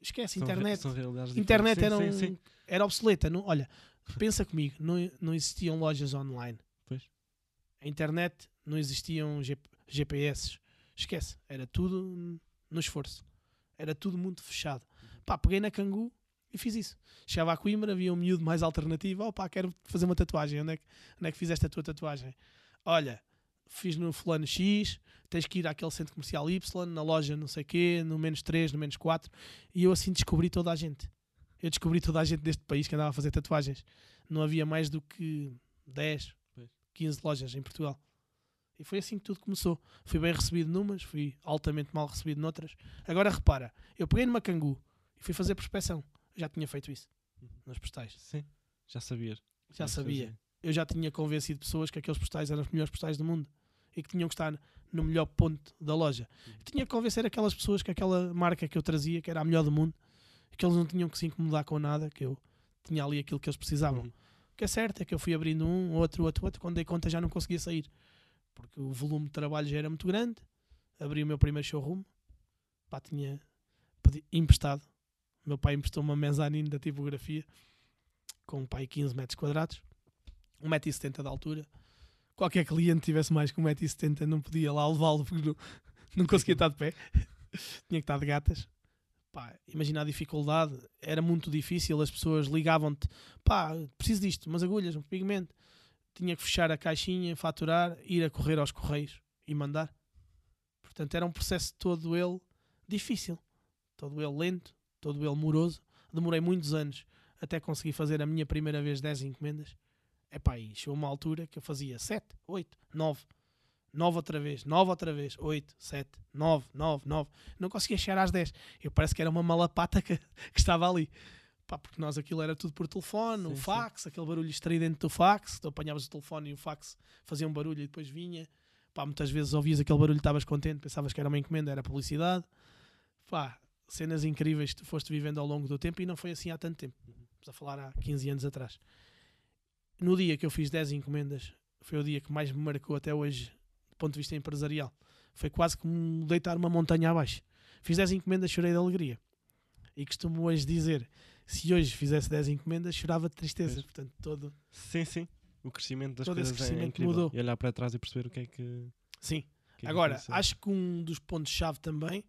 Esquece, são re- internet. Realidades internet era, um, sim, sim. era obsoleta. Não, olha, pensa comigo, não, não existiam lojas online. Pois. A internet não existiam G- GPS. Esquece, era tudo no esforço. Era tudo muito fechado. Pá, peguei na Cangu e fiz isso. Chegava a Coimbra, havia um miúdo mais alternativo. Oh pá, quero fazer uma tatuagem. Onde é, que, onde é que fizeste a tua tatuagem? Olha, fiz no fulano X, tens que ir àquele centro comercial Y, na loja não sei quê, no menos 3, no menos 4. E eu assim descobri toda a gente. Eu descobri toda a gente deste país que andava a fazer tatuagens. Não havia mais do que 10, Pois. 15 lojas em Portugal. E foi assim que tudo começou. Fui bem recebido numas, fui altamente mal recebido noutras. Agora repara, eu peguei numa cangu e fui fazer prospeção. Já tinha feito isso Uhum. nas postais. Sim, já sabias. Já Mas sabia. fazia. Eu já tinha convencido pessoas que aqueles postais eram os melhores postais do mundo e que tinham que estar no melhor ponto da loja. Uhum. Tinha que convencer aquelas pessoas que aquela marca que eu trazia, que era a melhor do mundo, que eles não tinham que se incomodar com nada, que eu tinha ali aquilo que eles precisavam. Uhum. O que é certo é que eu fui abrindo um, outro, outro, outro. Quando dei conta já não conseguia sair. Porque o volume de trabalho já era muito grande. Abri o meu primeiro showroom. Pá, tinha pedi, emprestado. Meu pai emprestou uma mezanine da tipografia com um pai 15 metros quadrados. 1,70m de altura. Qualquer cliente tivesse mais que 1,70m não podia lá levá-lo porque não, não conseguia estar de pé. *laughs* tinha que estar de gatas. Pá, imagina a dificuldade. Era muito difícil. As pessoas ligavam-te pá, preciso disto, umas agulhas, um pigmento. Tinha que fechar a caixinha, faturar, ir a correr aos correios e mandar. Portanto, era um processo todo ele difícil, todo ele lento, todo ele moroso. Demorei muitos anos até conseguir fazer a minha primeira vez 10 encomendas. Epá, e chegou uma altura que eu fazia 7, 8, 9, 9 outra vez, 9 outra vez, 8, 7, 9, 9, 9. Não conseguia chegar às 10. Eu parece que era uma malapata que, *laughs* que estava ali. Pá, porque nós aquilo era tudo por telefone, Sim, o sim. fax, aquele barulho estridente do fax. Tu apanhavas o telefone e o fax fazia um barulho e depois vinha. Pá, muitas vezes ouvias aquele barulho, estavas contente, pensavas que era uma encomenda, era publicidade. Pá, cenas incríveis que tu foste vivendo ao longo do tempo e não foi assim há tanto tempo. Estamos a falar há 15 anos atrás. No dia que eu fiz 10 encomendas, foi o dia que mais me marcou até hoje, do ponto de vista empresarial. Foi quase como deitar uma montanha abaixo. Fiz 10 encomendas, chorei de alegria. E costumo hoje dizer: se hoje fizesse 10 encomendas, chorava de tristeza. Pois. Portanto, todo. Sim, sim. O crescimento das Todo coisas é crescimento incrível. mudou. E olhar para trás e perceber o que é que. Sim. que é que Agora, aconteceu. acho que um dos pontos-chave também,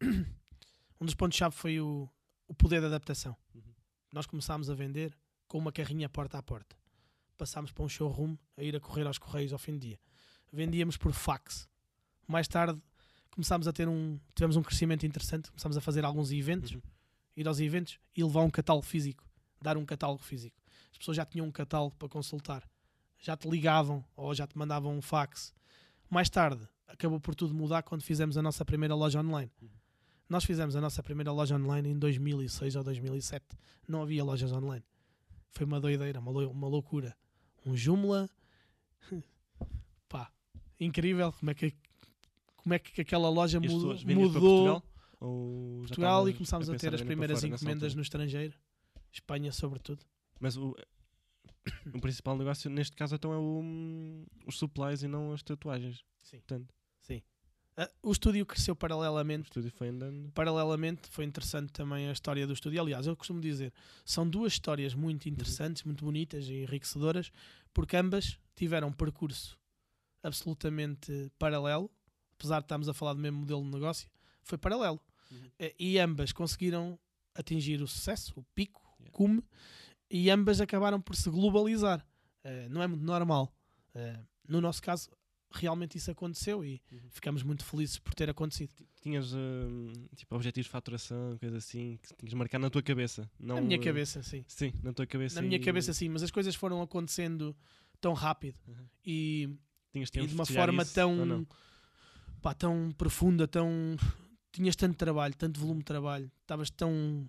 *clears throat* um dos pontos-chave foi o, o poder de adaptação. Uhum. Nós começámos a vender com uma carrinha porta a porta. Passámos para um showroom a ir a correr aos correios ao fim do dia. Vendíamos por fax. Mais tarde começámos a ter um, tivemos um crescimento interessante, começámos a fazer alguns eventos, Uhum. ir aos eventos e levar um catálogo físico, dar um catálogo físico. As pessoas já tinham um catálogo para consultar, já te ligavam ou já te mandavam um fax. Mais tarde, acabou por tudo mudar quando fizemos a nossa primeira loja online. Uhum. Nós fizemos a nossa primeira loja online em 2006 ou 2007. Não havia lojas online. Foi uma doideira, uma, uma loucura. Um Joomla, *laughs* pá, incrível. Como é que, como é que aquela loja mudou, mudou Portugal? Portugal e começámos a, pensar ter as primeiras encomendas no estrangeiro, Espanha sobretudo. Mas o, *coughs* o principal negócio neste caso então é o, os supplies e não as tatuagens. Sim. Portanto, Ah, o estúdio cresceu o paralelamente. estúdio foi andando. Paralelamente, foi interessante também a história do estúdio. Aliás, eu costumo dizer, são duas histórias muito interessantes, muito bonitas e enriquecedoras, porque ambas tiveram um percurso absolutamente paralelo, apesar de estarmos a falar do mesmo modelo de negócio, foi paralelo. Uhum. Eh, E ambas conseguiram atingir o sucesso, o pico, o Yeah. cume, e ambas acabaram por se globalizar. Eh, não é muito normal. Eh, no nosso caso, realmente isso aconteceu e Uhum. ficamos muito felizes por ter acontecido. Tinhas hum, tipo objetivos de faturação, coisa assim, que tinhas de marcar na tua cabeça. Não, Na minha eh, cabeça, sim. Sim, na tua cabeça. Na minha e cabeça, sim, mas as coisas foram acontecendo tão rápido Uhum. e, Tinhas e de uma forma isso, tão, pá, tão profunda, tão. Tinhas tanto trabalho, tanto volume de trabalho, estavas tão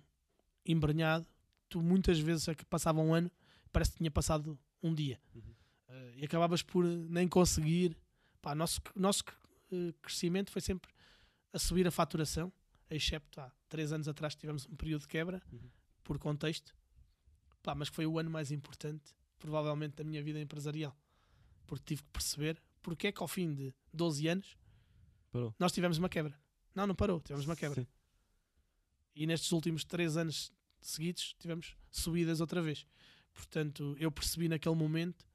embrenhado, tu muitas vezes é que passava um ano, parece que tinha passado um dia. Uhum. Eh, e acabavas por nem conseguir. Pá, nosso, nosso eh, crescimento foi sempre a subir a faturação, excepto há três anos atrás tivemos um período de quebra, Uhum. por contexto, Pá, mas foi o ano mais importante, provavelmente, da minha vida empresarial. Porque tive que perceber porque é que ao fim de 12 anos Parou. nós tivemos uma quebra. Não, não parou, tivemos uma quebra. Sim. E nestes últimos 3 anos seguidos tivemos subidas outra vez. Portanto, eu percebi naquele momento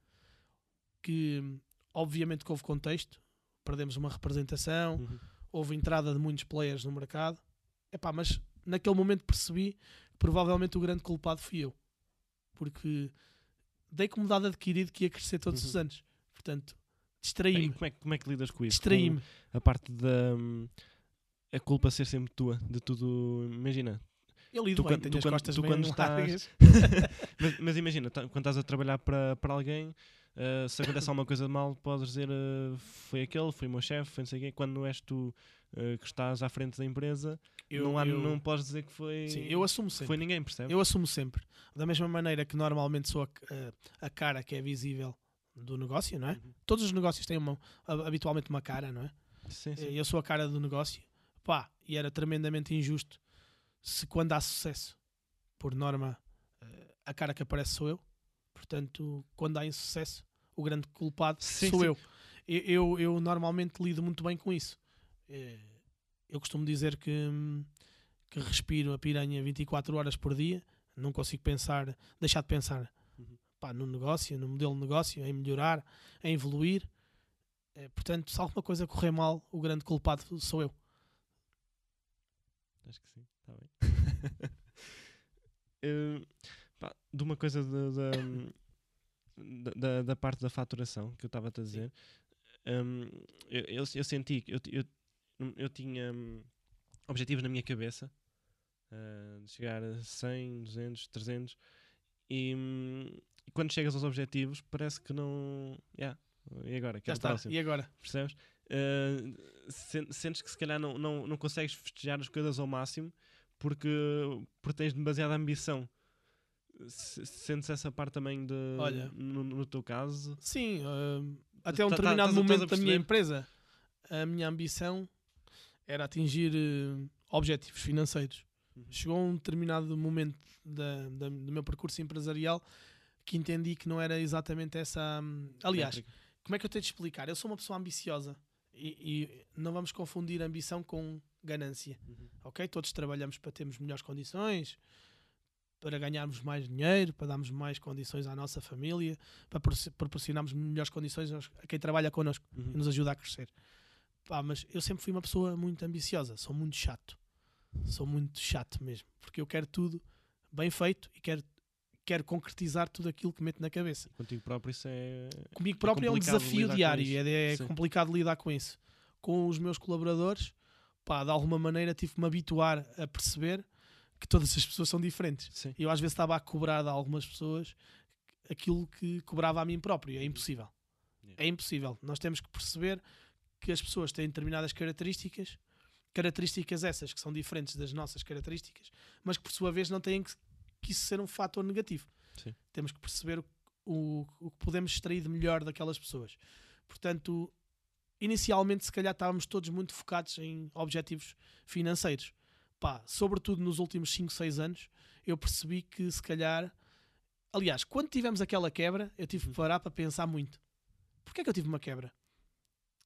que, obviamente, que houve contexto, perdemos uma representação, Uhum. houve entrada de muitos players no mercado. Epá, mas naquele momento percebi que provavelmente o grande culpado fui eu. Porque dei como dado adquirido que ia crescer todos Uhum. os anos. Portanto, distraí-me. como, é, que- como é que lidas com isso? Distraí-me. A parte da. hum, a culpa ser sempre tua, de tudo. Imagina. Eu lido tu bem, quando- tenho tu as costas tu bem quando *laughs* estás-. *laughs* *laughs* Mas, mas imagina, quando estás a trabalhar para, para alguém, ah, se acontece alguma coisa de mal, podes dizer ah, foi aquele, foi o meu chefe, foi não sei quem. Quando és tu ah, que estás à frente da empresa, Eu, não, há, eu- não podes dizer que foi, sim, eu assumo sempre. foi ninguém, percebe? Eu assumo sempre. Da mesma maneira que normalmente sou a, a- cara que é visível do negócio, não é? Uhum. Todos os negócios têm uma- habitualmente uma cara, não é? Sim, sim. Eu sou a cara do negócio. Pá, e era tremendamente injusto se quando há sucesso, por norma, a cara que aparece sou eu. Portanto, quando há insucesso, o grande culpado Sim, sou sim. eu. Eu, eu. eu normalmente lido muito bem com isso. Eh, Eu costumo dizer que, que respiro a piranha 24 horas por dia. Não consigo pensar, deixar de pensar Uhum. pá, no negócio, no modelo de negócio, em melhorar, em evoluir. Eh, portanto, se alguma coisa correr mal, o grande culpado sou eu. Acho que sim, está bem. *laughs* Eh, pá, de uma coisa da, da, da, da parte da faturação que eu estava a dizer, hum, eu, eu, eu senti que eu, eu, eu tinha hum, objetivos na minha cabeça eh, de chegar a 100, 200, 300 e, hum, e quando chegas aos objetivos parece que não. Yeah, e agora? Já Quero o está. próximo E agora? percebes? Uh, sen- sentes que se calhar não, não, não consegues festejar as coisas ao máximo porque, porque tens demasiada ambição. Se- Sentes essa parte também de, Olha. no, no teu caso? Sim, hum, até um Tá- tá- determinado a momento da minha empresa, a minha ambição era atingir eh, objetivos financeiros. Uhum. Chegou um determinado momento da, da- do meu percurso empresarial que entendi que não era exatamente essa. hum, Aliás, Métrica. como é que eu tenho de explicar? Eu sou uma pessoa ambiciosa e, e não vamos confundir ambição com ganância. Uhum. Ok? Todos trabalhamos para termos melhores condições, para ganharmos mais dinheiro, para darmos mais condições à nossa família, para proporci- proporcionarmos melhores condições a quem trabalha connosco Uhum. e nos ajuda a crescer. Pá, mas eu sempre fui uma pessoa muito ambiciosa, sou muito chato. Sou muito chato mesmo, porque eu quero tudo bem feito e quero, quero concretizar tudo aquilo que meto na cabeça. Contigo próprio isso é. Comigo próprio é, um complicado desafio diário, é, é complicado lidar com isso. Com os meus colaboradores, pá, de alguma maneira tive que me habituar a perceber que todas as pessoas são diferentes. Sim. Eu às vezes estava a cobrar de algumas pessoas aquilo que cobrava a mim próprio. É impossível. Yeah. É impossível. Nós temos que perceber que as pessoas têm determinadas características, características essas que são diferentes das nossas características, mas que por sua vez não têm que, que isso ser um fator negativo. Sim. Temos que perceber o, o, o que podemos extrair de melhor daquelas pessoas. Portanto, inicialmente, se calhar estávamos todos muito focados em objetivos financeiros. Pá, sobretudo nos últimos 5, 6 anos, eu percebi que se calhar. Aliás, quando tivemos aquela quebra, eu tive que Uhum. parar para pensar muito. Porquê é que eu tive uma quebra?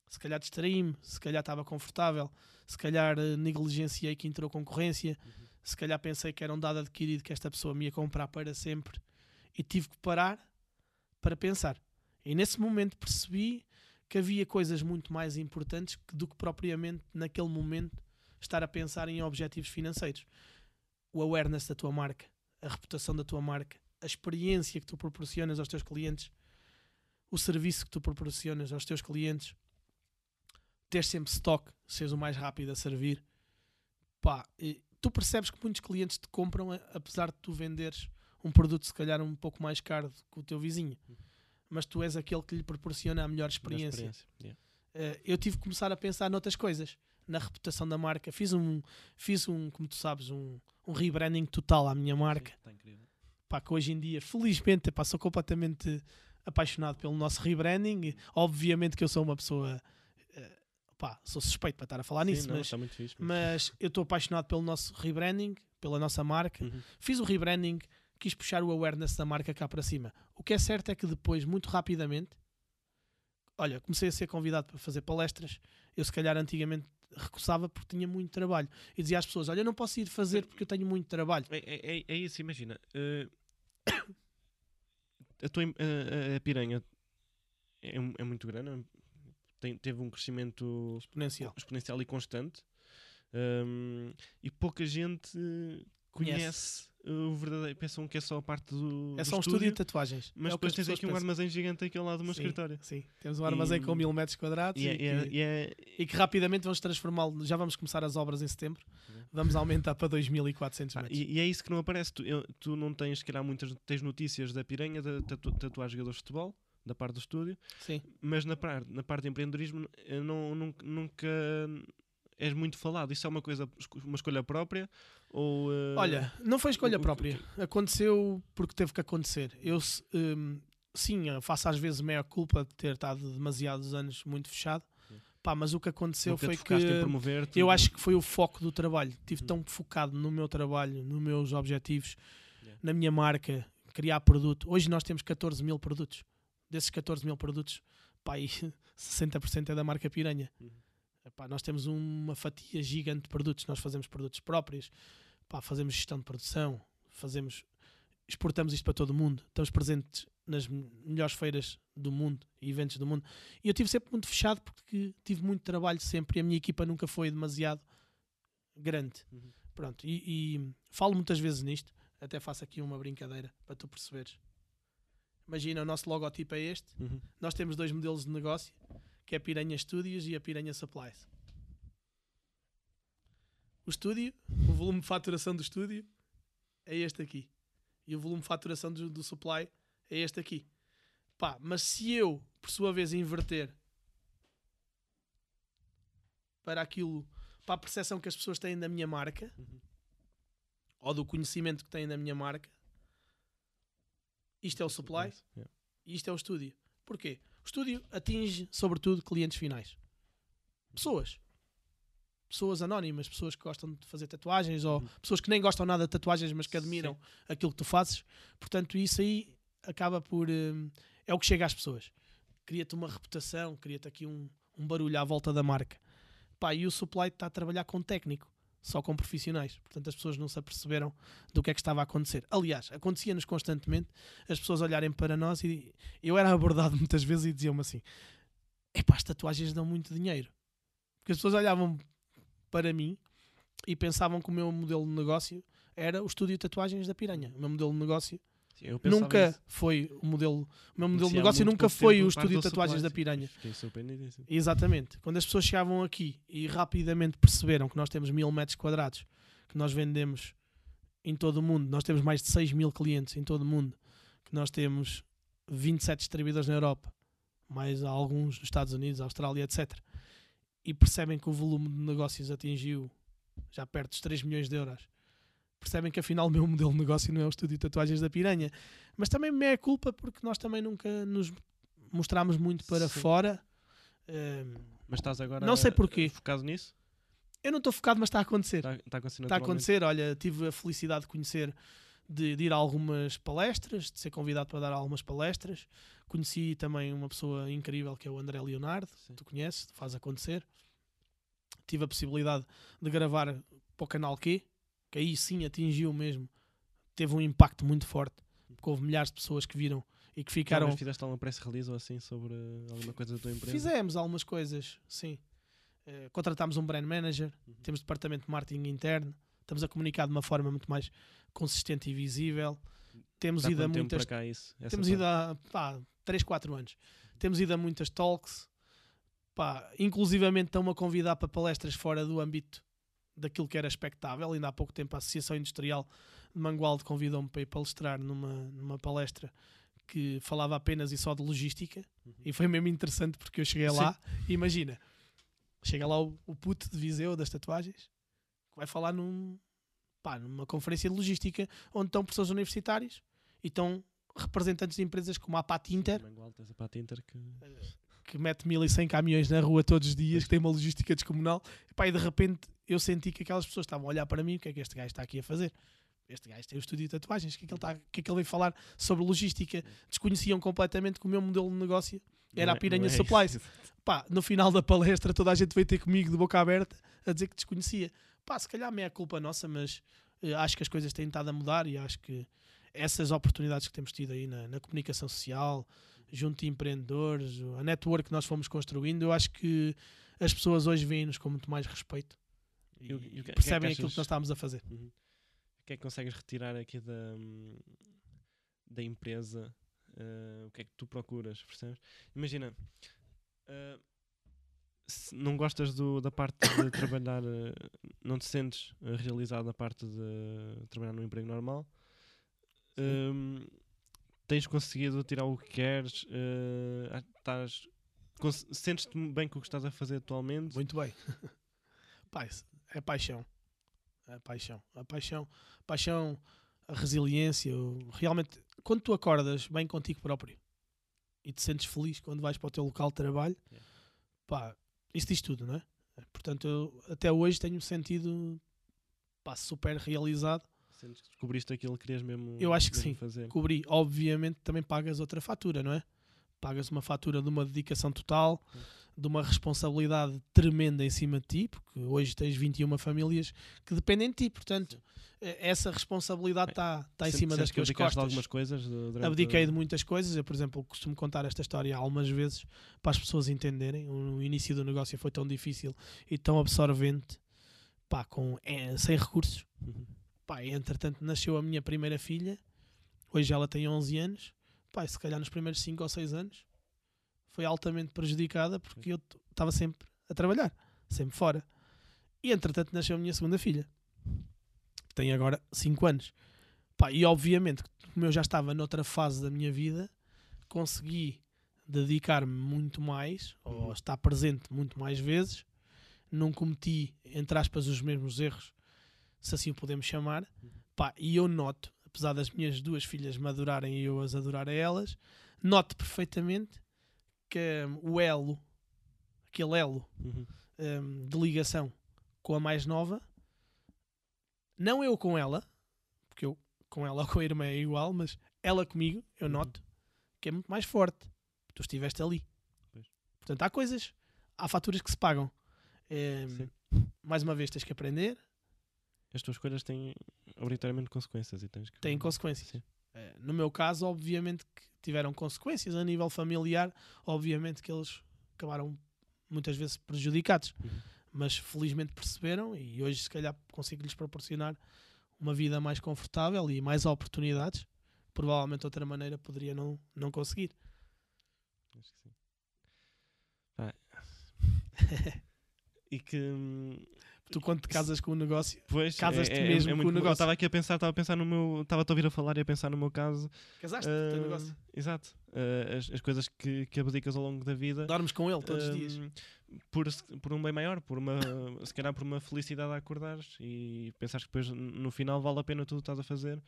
Se calhar distraí-me, se calhar estava confortável, se calhar eh, negligenciei que entrou concorrência, se calhar pensei que era um dado adquirido que esta pessoa me ia comprar para sempre e tive que parar para pensar. E nesse momento percebi que havia coisas muito mais importantes do que propriamente naquele momento estar a pensar em objetivos financeiros. O awareness da tua marca, a reputação da tua marca, a experiência que tu proporcionas aos teus clientes, o serviço que tu proporcionas aos teus clientes, ter sempre stock, seres o mais rápido a servir. Pá, tu percebes que muitos clientes te compram a- apesar de tu venderes um produto se calhar um pouco mais caro do que o teu vizinho. Mas tu és aquele que lhe proporciona a melhor Melhor experiência. Yeah. Eh, eu tive que começar a pensar noutras coisas, na reputação da marca. Fiz um, fiz um como tu sabes, um, um rebranding total à minha marca. Sim, tá incrível. Pá, que hoje em dia, felizmente, pá, sou completamente apaixonado pelo nosso rebranding. Obviamente que eu sou uma pessoa, eh, pá, sou suspeito para estar a falar Sim, nisso, não, mas, muito fixe. mas eu estou apaixonado pelo nosso rebranding, pela nossa marca. Uhum. Fiz o rebranding, quis puxar o awareness da marca cá para cima. O que é certo é que depois, muito rapidamente, olha, comecei a ser convidado para fazer palestras. Eu, se calhar, antigamente recusava porque tinha muito trabalho. E dizia às pessoas: Olha, eu não posso ir fazer porque eu tenho muito trabalho. É, é, é- é isso, imagina. eh, *coughs* a, tua, im- a- a- piranha é, um- é muito grande, tem- teve um crescimento Exponencial. exponencial e constante. hum, e pouca gente conhece o verdadeiro. Pensam que é só a parte do. É só um estúdio de tatuagens. Mas é que depois tens aqui um pensam. armazém gigante aquele lado do meu Sim, escritório. Sim, temos um armazém E- com mil metros quadrados E e, é, e é- que, e é- e que rapidamente vamos transformá-lo. Já vamos começar as obras em setembro. Uhum. Vamos aumentar para 2.400 pá, metros. e, e é isso que não aparece. Tu, eu- tu não tens, se calhar, muitas tens notícias da piranha, da tatu, tatuar jogadores de futebol, da parte do estúdio, Sim. mas na, par, na parte de empreendedorismo eh, não, nunca, nunca és muito falado. Isso é uma coisa, uma escolha própria? Ou, eh, Olha, não foi escolha própria. Aconteceu porque teve que acontecer. Eu, se- hum, sim, faço às vezes meia culpa de ter estado demasiados anos muito fechado. Pá, mas o que aconteceu nunca foi que eu acho que foi o foco do trabalho. Estive Hum. tão focado no meu trabalho, nos meus objetivos, Yeah. na minha marca, criar produto. Hoje nós temos 14 mil produtos. Desses 14 mil produtos, pá, aí *laughs* 60% é da marca Piranha. Uhum. Epá, nós temos uma fatia gigante de produtos. Nós fazemos produtos próprios, pá, fazemos gestão de produção, fazemos, exportamos isto para todo o mundo. Estamos presentes nas me- melhores feiras do mundo e eventos do mundo. E eu tive sempre muito fechado porque tive muito trabalho sempre e a minha equipa nunca foi demasiado grande. Uhum. Pronto, e, e falo muitas vezes nisto, até faço aqui uma brincadeira para tu perceberes. Imagina, o nosso logotipo é este. Uhum. Nós temos dois modelos de negócio, que é a Piranha Studios e a Piranha Supplies. O estúdio, o volume de faturação do estúdio é este aqui. E o volume de faturação do, do supply é este aqui. Pá, mas se eu, por sua vez, inverter para aquilo, para a percepção que as pessoas têm da minha marca, Uhum. ou do conhecimento que têm da minha marca, isto é o supply Yeah. e isto é o estúdio. Porquê? O estúdio atinge, sobretudo, clientes finais. Pessoas. Pessoas anónimas, pessoas que gostam de fazer tatuagens ou Uhum. pessoas que nem gostam nada de tatuagens, mas que admiram aquilo que tu fazes. Portanto, isso aí acaba por. hum, é o que chega às pessoas. Cria-te uma reputação, cria-te aqui um, um barulho à volta da marca. Pá, e o supply está a trabalhar com técnico, só com profissionais. Portanto, as pessoas não se aperceberam do que é que estava a acontecer. Aliás, acontecia-nos constantemente as pessoas olharem para nós e eu era abordado *laughs* muitas vezes e diziam-me assim: epá, as tatuagens dão muito dinheiro. Porque as pessoas olhavam para mim e pensavam que o meu modelo de negócio era o estúdio de tatuagens da Piranha. O meu modelo de negócio eu nunca isso. foi o modelo. O meu modelo de negócio nunca foi o estúdio de tatuagens da. Piranha. Fiquei. Exatamente. Quando as pessoas chegavam aqui e rapidamente perceberam que nós temos mil metros quadrados, que nós vendemos em todo o mundo, nós temos mais de 6 mil clientes em todo o mundo, que nós temos 27 distribuidores na Europa, mais alguns nos Estados Unidos, Austrália, etc. E percebem que o volume de negócios atingiu já perto dos 3 milhões de euros. Percebem que afinal o meu modelo de negócio não é o estúdio de tatuagens da Piranha. Mas também me é culpa porque nós também nunca nos mostramos muito para Sim. fora. Ehm, Mas estás agora Não sei porquê. focado nisso? eu não estou focado, mas está a acontecer. Está, está acontecendo Está a acontecer. Olha, tive a felicidade de conhecer, de, de ir a algumas palestras, de ser convidado para dar algumas palestras. Conheci também uma pessoa incrível que é o André Leonardo, Sim. tu conheces, faz acontecer. Tive a possibilidade de gravar para o canal Q, que aí sim atingiu mesmo, teve um impacto muito forte, porque houve milhares de pessoas que viram e que ficaram. vez fizeste alguma press release ou assim sobre alguma coisa da tua empresa? Fizemos algumas coisas, sim. Eh, contratámos um brand manager, Uhum. temos departamento de marketing interno, estamos a comunicar de uma forma muito mais consistente e visível. Temos Há ido a muitas. cá isso? Temos parte? ido a pá, 3, 4 anos. Temos ido a muitas talks. Pá, inclusivamente estão-me a convidar para palestras fora do âmbito daquilo que era expectável. Ainda há pouco tempo a Associação Industrial de Mangualde convidou-me para ir palestrar numa, numa palestra que falava apenas e só de logística. Uhum. E foi mesmo interessante porque eu cheguei Sim. lá e imagina, chega lá o, o puto de Viseu das tatuagens que vai falar num, pá, numa conferência de logística onde estão professores universitários e estão representantes de empresas como a Pat Inter, Mangualde, tens a Pat Inter que... que mete 1100 caminhões na rua todos os dias, que tem uma logística descomunal. E, pá, e de repente eu senti que aquelas pessoas estavam a olhar para mim: o que é que este gajo está aqui a fazer? Este gajo tem o estúdio de tatuagens, o que é que ele, está, que é que ele veio falar sobre logística? Desconheciam completamente que o meu modelo de negócio era a é- Piranha é. Supplies. Pá, no final da palestra toda a gente veio ter comigo de boca aberta a dizer que desconhecia. Pá, se calhar é culpa nossa, mas eh, acho que as coisas têm estado a mudar e acho que essas oportunidades que temos tido aí na, na comunicação social, junto de empreendedores, a network que nós fomos construindo, eu acho que as pessoas hoje veem-nos com muito mais respeito e, E e o que- é que percebem aquilo achas- que nós estamos a fazer. Uhum. O que é que consegues retirar aqui da, da empresa? Uh, o que é que tu procuras, percebes? Imagina, uh, se não gostas do- da parte de *coughs* trabalhar, uh, não te sentes realizado na parte de trabalhar num emprego normal, um, tens conseguido tirar o que queres, uh, estás, sentes-te bem com o que estás a fazer atualmente? Muito bem. *laughs* Pá, isso é paixão. É paixão. A paixão, paixão, a resiliência. Realmente, quando tu acordas bem contigo próprio e te sentes feliz quando vais para o teu local de trabalho, Yeah. pá, isso diz tudo, não é? Portanto, eu até hoje tenho sentido pá, super realizado. Sentes que descobriste aquilo que querias mesmo, Eu acho que sim. fazer? Cobri, obviamente, também pagas outra fatura, não é? Pagas uma fatura de uma dedicação total. De uma responsabilidade tremenda em cima de ti, porque hoje tens 21 famílias que dependem de ti, portanto, eh, essa responsabilidade está tá em cima das tuas abdicaste de costas. algumas coisas du- durante Abdiquei de muitas coisas. Eu, por exemplo, costumo contar esta história algumas vezes para as pessoas entenderem. O início do negócio foi tão difícil e tão absorvente, pá, com, eh, sem recursos. Uhum. Pá, entretanto nasceu a minha primeira filha, hoje ela tem 11 anos, pá, se calhar nos primeiros 5 ou 6 anos foi altamente prejudicada porque eu estava sempre a trabalhar, sempre fora. E entretanto nasceu a minha segunda filha, que tem agora 5 anos. Pá, e obviamente, como eu já estava noutra fase da minha vida, consegui dedicar-me muito mais, ou Uhum. estar presente muito mais vezes, não cometi, entre aspas, os mesmos erros, se assim o podemos chamar. Pá, e eu noto, apesar das minhas duas filhas me adorarem e eu as adorar a elas, noto perfeitamente que hum, o elo, aquele elo Uhum. hum, de ligação com a mais nova, não eu com ela, porque eu com ela *laughs* ou com a irmã é igual, mas ela comigo, eu Uhum. noto que é muito mais forte. Tu estiveste ali. Pois. Portanto, há coisas, há faturas que se pagam. É, Sim. mais uma vez, tens que aprender, As tuas escolhas têm obrigatoriamente consequências e tens que. têm consequências. Sim. Eh, no meu caso, obviamente que tiveram consequências a nível familiar, obviamente que eles acabaram muitas vezes prejudicados, Uhum. mas felizmente perceberam e hoje se calhar consigo lhes proporcionar uma vida mais confortável e mais oportunidades. Provavelmente de outra maneira poderia não, não conseguir. Acho que sim. Pá. *laughs* e que. Tu quando te casas com um negócio, Casas-te é, é- mesmo é com muito o. Eu negócio. estava aqui a pensar, estava a pensar no meu. Estava a ouvir a falar e a pensar no meu caso. casaste com o teu Ah, negócio. Exato. Ah, as, as coisas que, que abdicas ao longo da vida. Dormes com ele todos os ah, dias. Por, por um bem maior, por uma, se calhar por uma felicidade a acordares e pensares que depois no final vale a pena tudo o que estás a fazer.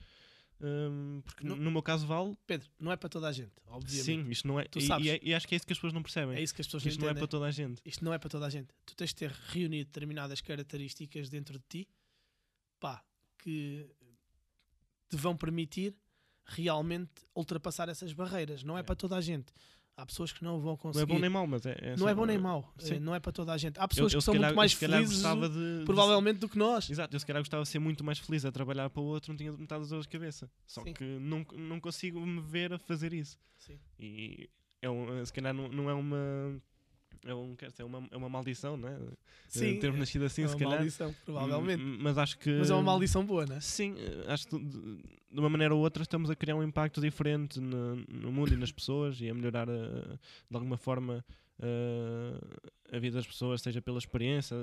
Hum, porque No- no, meu caso vale, Pedro, não é para toda a gente, obviamente. sim, isto não é. Tu e- sabes. E, é- e acho que é isso que as pessoas não percebem. É isso que as pessoas que isto não não é para toda a gente. Isto não é para toda a gente. Tu tens de ter reunido determinadas características dentro de ti pá, que te vão permitir realmente ultrapassar essas barreiras. Não é É. para toda a gente. Há pessoas que não vão Não é conseguir. bom nem mau, mas é. é Não é bom nem mau. Sim. Eh, Não é para toda a gente. Há Eu- pessoas eu que se são calhar- muito mais eu felizes, de- de- provavelmente, do que nós. Exato, eu se calhar gostava de ser muito mais feliz a trabalhar para o outro, não tinha metade das dores de cabeça. Só Sim. que não, não consigo me ver a fazer isso. Sim. E é um, se calhar não, não é uma. É, um, é, uma, é uma maldição, não é? Sim, Termos nascido assim, é se uma calhar. maldição, provavelmente. Mas acho que. Mas é uma maldição boa, não é? Sim, eh, acho que de, uma maneira ou outra estamos a criar um impacto diferente no, no mundo e nas pessoas e a melhorar eh, de alguma forma a vida das pessoas, seja pela experiência.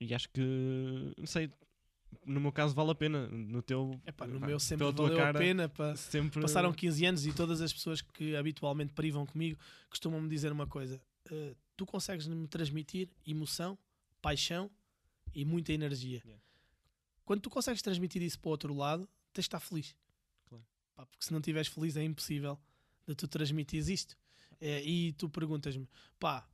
E acho que, não sei, no meu caso vale a pena. No teu, Epá, no pá, meu sempre pela valeu cara, a pena para sempre Passaram 15 anos e todas as pessoas que habitualmente privam comigo costumam-me dizer uma coisa: "Eh, tu consegues me transmitir emoção, paixão e muita energia. Yeah. Quando tu consegues transmitir isso para o outro lado, tens de estar feliz. Claro. Pá, porque se não estiveres feliz é impossível de tu transmitires isto. Eh, e tu perguntas-me, pá,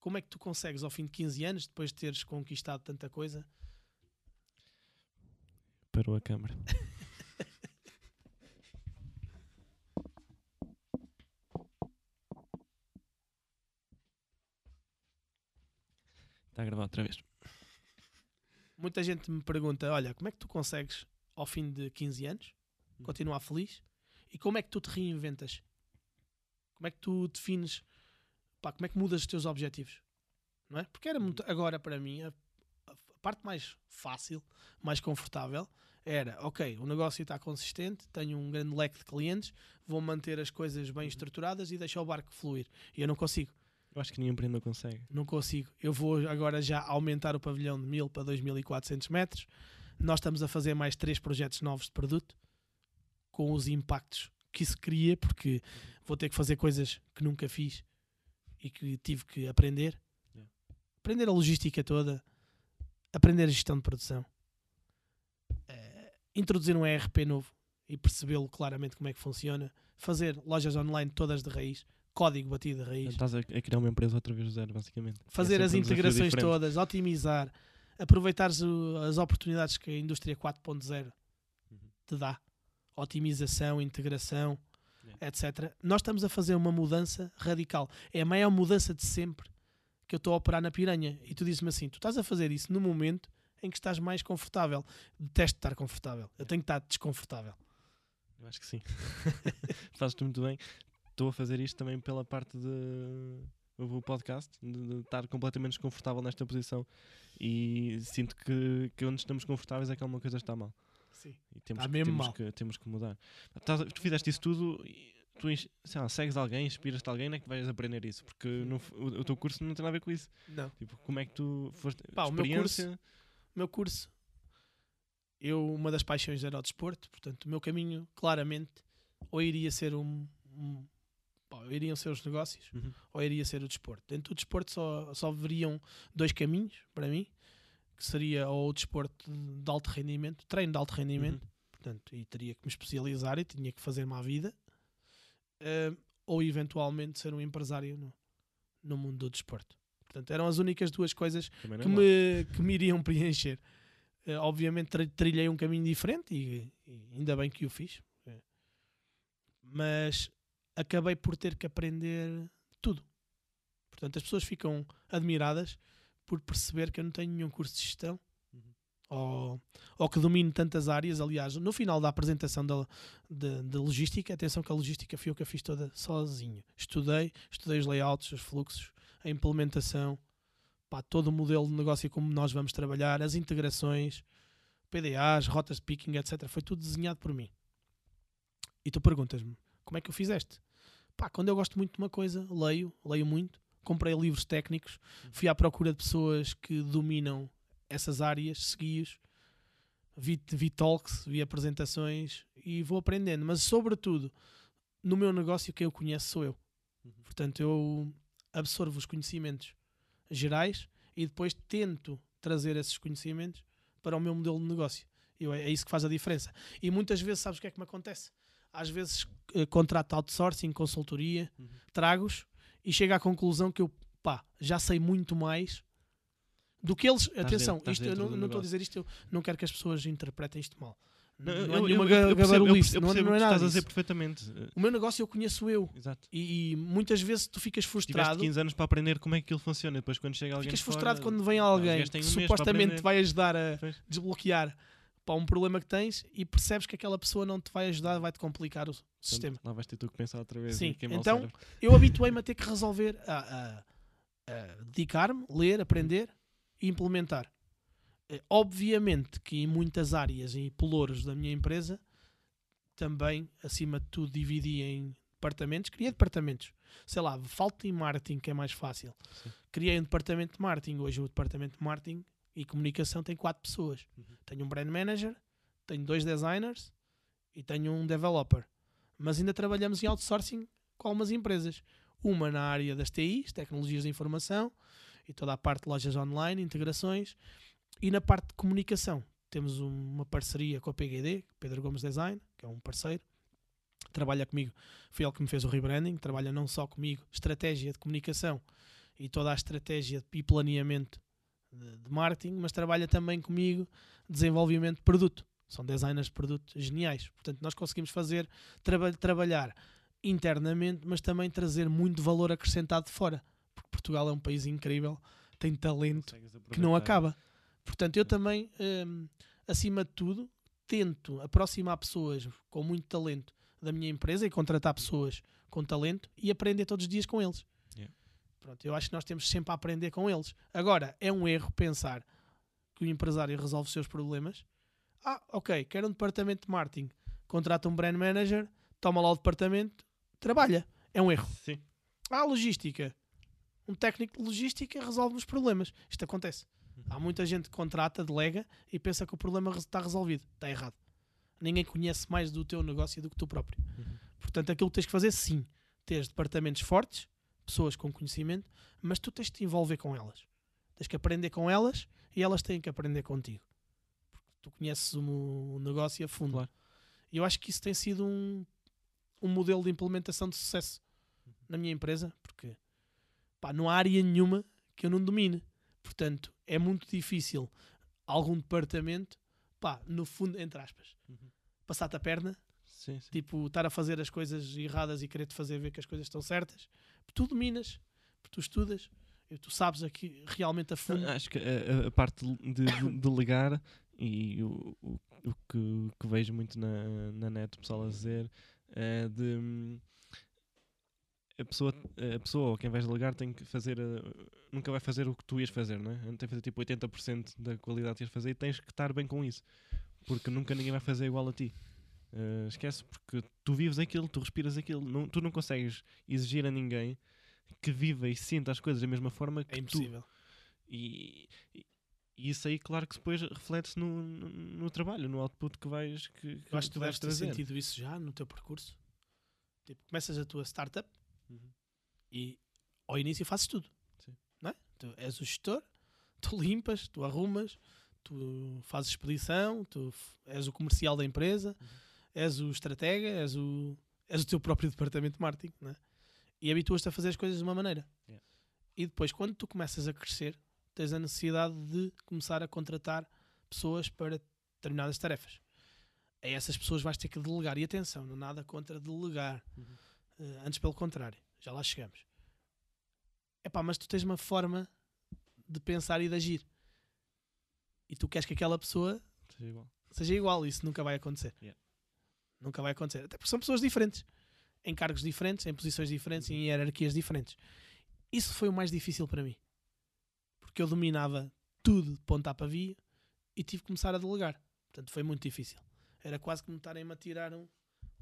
como é que tu consegues ao fim de 15 anos, depois de teres conquistado tanta coisa, Parou a câmara. Está a gravar outra vez. muita gente me pergunta: olha, como é que tu consegues, ao fim de 15 anos, Hum. continuar feliz? E como é que tu te reinventas? Como é que tu defines? Pá, como é que mudas os teus objetivos? Não é? Porque era muito, agora para mim, a, a parte mais fácil, mais confortável, era: ok, o negócio está consistente, tenho um grande leque de clientes, vou manter as coisas bem estruturadas e deixar o barco fluir. E eu não consigo. Eu acho que nenhum empreendedor consegue. Não consigo. Eu vou agora já aumentar o pavilhão de 1000 para 2400 metros. Nós estamos a fazer mais três projetos novos de produto com os impactos que isso cria, porque vou ter que fazer coisas que nunca fiz e que tive que aprender. Yeah. Aprender a logística toda, aprender a gestão de produção, eh, introduzir um ERP novo e percebê-lo claramente como é que funciona, fazer lojas online todas de raiz, código batido de raiz Estás a, criar uma empresa outra vez do zero, basicamente. fazer É as integrações todas, otimizar, aproveitar as oportunidades que a indústria 4.0 Uhum. te dá, otimização, integração, Etc. Nós estamos a fazer uma mudança radical. É a maior mudança de sempre que eu estou a operar na piranha. E tu dizes-me assim: tu estás a fazer isso no momento em que estás mais confortável. Detesto estar confortável. Eu tenho que estar desconfortável. Eu acho que sim. *laughs* Fazes-te muito bem. Estou a fazer isto também pela parte de o podcast, de, de estar completamente desconfortável nesta posição. E sinto que, que onde estamos confortáveis é que alguma coisa está mal. Sim. E temos, Está que, temos, que, temos que mudar. Estás a- tu fizeste isso tudo e tu lá, segues alguém, inspiras-te alguém, não é que vais aprender isso? Porque no o, o teu curso não tem nada a ver com isso. Não. Tipo, como é que tu foste. Pá, o meu experiência. meu curso, eu, uma das paixões era o desporto, portanto, o meu caminho, claramente, ou iria ser um. um pá, iriam ser os negócios, Uhum. ou iria ser o desporto. Dentro do desporto só, só veriam dois caminhos para mim, que seria ou o desporto de alto rendimento, treino de alto rendimento, Uhum. portanto, e teria que me especializar e tinha que fazer uma vida, eh, ou eventualmente ser um empresário no, no mundo do desporto. Portanto, eram as únicas duas coisas que é me, que me iriam *laughs* preencher. Eh, obviamente tri- trilhei um caminho diferente e, e ainda bem que o fiz. Eh, Mas acabei por ter que aprender tudo. Portanto, as pessoas ficam admiradas por perceber que eu não tenho nenhum curso de gestão Uhum. ou, ou que domino tantas áreas. Aliás, no final da apresentação da, de, de logística, atenção que a logística fui eu que a fiz toda sozinho. Estudei, estudei os layouts, os fluxos, a implementação, pá, todo o modelo de negócio e como nós vamos trabalhar, as integrações, PDAs, rotas de picking, etc. Foi tudo desenhado por mim. E tu perguntas-me, como é que eu fizeste? Pá, quando eu gosto muito de uma coisa, leio, leio muito, comprei livros técnicos, fui à procura de pessoas que dominam essas áreas, segui-os, vi, vi talks, vi apresentações e vou aprendendo. Mas, sobretudo, no meu negócio, quem eu conheço sou eu. Uhum. Portanto, eu absorvo os conhecimentos gerais e depois tento trazer esses conhecimentos para o meu modelo de negócio. Eu, é isso que faz a diferença. E muitas vezes, sabes o que é que me acontece? Às vezes, eh, contrato outsourcing, consultoria, Uhum. trago-os e chego à conclusão que eu, pá, já sei muito mais do que eles. Atenção, dentro- isto, eu não não estou a dizer isto, eu não quero que as pessoas interpretem isto mal. Não, eu- é eu- nenhuma eu- ga- eu percebo- eu gabarulice, percebo não, é nada estás a dizer perfeitamente. O meu negócio eu conheço eu. Exato. E, e muitas vezes tu ficas Tiveste frustrado. 15 anos para aprender como é que aquilo funciona. Depois, quando chega alguém. Ficas de fora, frustrado quando vem alguém que um supostamente vai ajudar a desbloquear para um problema que tens e percebes que aquela pessoa não te vai ajudar, vai-te complicar o sistema. Portanto, Lá vais ter tu que pensar outra vez. Sim, então-. Eu habituei-me a ter que resolver, a, a- a dedicar-me, ler, aprender e implementar. Eh, Obviamente que em muitas áreas e pelouros da minha empresa também, acima de tudo, dividi em departamentos. Criei departamentos. Sei lá, falta em marketing, que é mais fácil. Sim. Criei um departamento de marketing. Hoje o departamento de marketing e comunicação tem quatro pessoas. Uhum. Tenho um brand manager, tenho dois designers e tenho um developer. Mas ainda trabalhamos em outsourcing com algumas empresas. Uma na área das TIs, tecnologias de informação, e toda a parte de lojas online, integrações. E na parte de comunicação, temos uma parceria com a PGD, Pedro Gomes Design, que é um parceiro. Trabalha comigo, foi ele que me fez o rebranding. Trabalha não só comigo, estratégia de comunicação e toda a estratégia e planeamento de, de marketing, mas trabalha também comigo desenvolvimento de produto. São designers de produto geniais. Portanto, nós conseguimos fazer, traba trabalhar internamente, mas também trazer muito valor acrescentado de fora. Porque Portugal é um país incrível, tem talento que não acaba. Portanto, eu também, hum, acima de tudo, tento aproximar pessoas com muito talento da minha empresa e contratar pessoas com talento e aprender todos os dias com eles. Pronto, eu acho que nós temos sempre a aprender com eles. Agora, é um erro pensar que o empresário resolve os seus problemas. Ah, ok, quero um departamento de marketing. Contrata um brand manager, toma lá o departamento, trabalha. É um erro. Sim. Ah, logística. Um técnico de logística resolve os problemas. Isto acontece. Há muita gente que contrata, delega e pensa que o problema está resolvido. Está errado. Ninguém conhece mais do teu negócio do que tu próprio. Uhum. Portanto, aquilo que tens que fazer, sim, teres departamentos fortes, pessoas com conhecimento, mas tu tens de te envolver com elas. Tens que aprender com elas e elas têm que aprender contigo. Porque tu conheces o, negócio a fundo. Claro. E eu acho que isso tem sido um, um modelo de implementação de sucesso na minha empresa, porque pá, não há área nenhuma que eu não domine. Portanto, é muito difícil algum departamento, pá, no fundo, entre aspas, Uhum. passar-te a perna, Sim, sim. tipo, estar a fazer as coisas erradas e querer-te fazer ver que as coisas estão certas. Tu dominas, porque tu estudas, tu sabes aqui realmente a fundo. Acho que a, a- parte de, de delegar e o, o, o que, que vejo muito na, na net o pessoal a dizer é de a pessoa, a pessoa ou quem vais delegar tem que fazer nunca vai fazer o que tu ias fazer, não é? Tem que fazer tipo 80% da qualidade que ias fazer e tens que estar bem com isso porque nunca ninguém vai fazer igual a ti. Uh, esquece, porque tu vives aquilo, tu respiras aquilo, não, tu não consegues exigir a ninguém que viva e sinta as coisas da mesma forma que É tu. impossível. E, e- e isso aí, claro que depois reflete-se no, no, no trabalho, no output que vais, que, que Eu acho que tu deves ter trazer. sentido isso já no teu percurso. Tipo, começas a tua startup Uhum. e ao início fazes tudo. Sim. Não é? Tu és o gestor, *laughs* tu limpas, tu arrumas, tu fazes expedição, tu és o comercial da empresa, Uhum. És o estratega, és o, és o teu próprio departamento de marketing. Não é? E habituas-te a fazer as coisas de uma maneira. Yeah. E depois, quando tu começas a crescer, tens a necessidade de começar a contratar pessoas para determinadas tarefas. A essas pessoas vais ter que delegar. E atenção, não nada contra delegar. Uhum. Uh, antes, pelo contrário, já lá chegamos. É pá, mas tu tens uma forma de pensar e de agir. E tu queres que aquela pessoa Seja igual. seja igual. Isso nunca vai acontecer. Yeah. Nunca vai acontecer. Até porque são pessoas diferentes. Em cargos diferentes, em posições diferentes e em hierarquias diferentes. Isso foi o mais difícil para mim. Porque eu dominava tudo de ponta a pavia e tive que começar a delegar. Portanto, foi muito difícil. Era quase que me estarem a tirar um,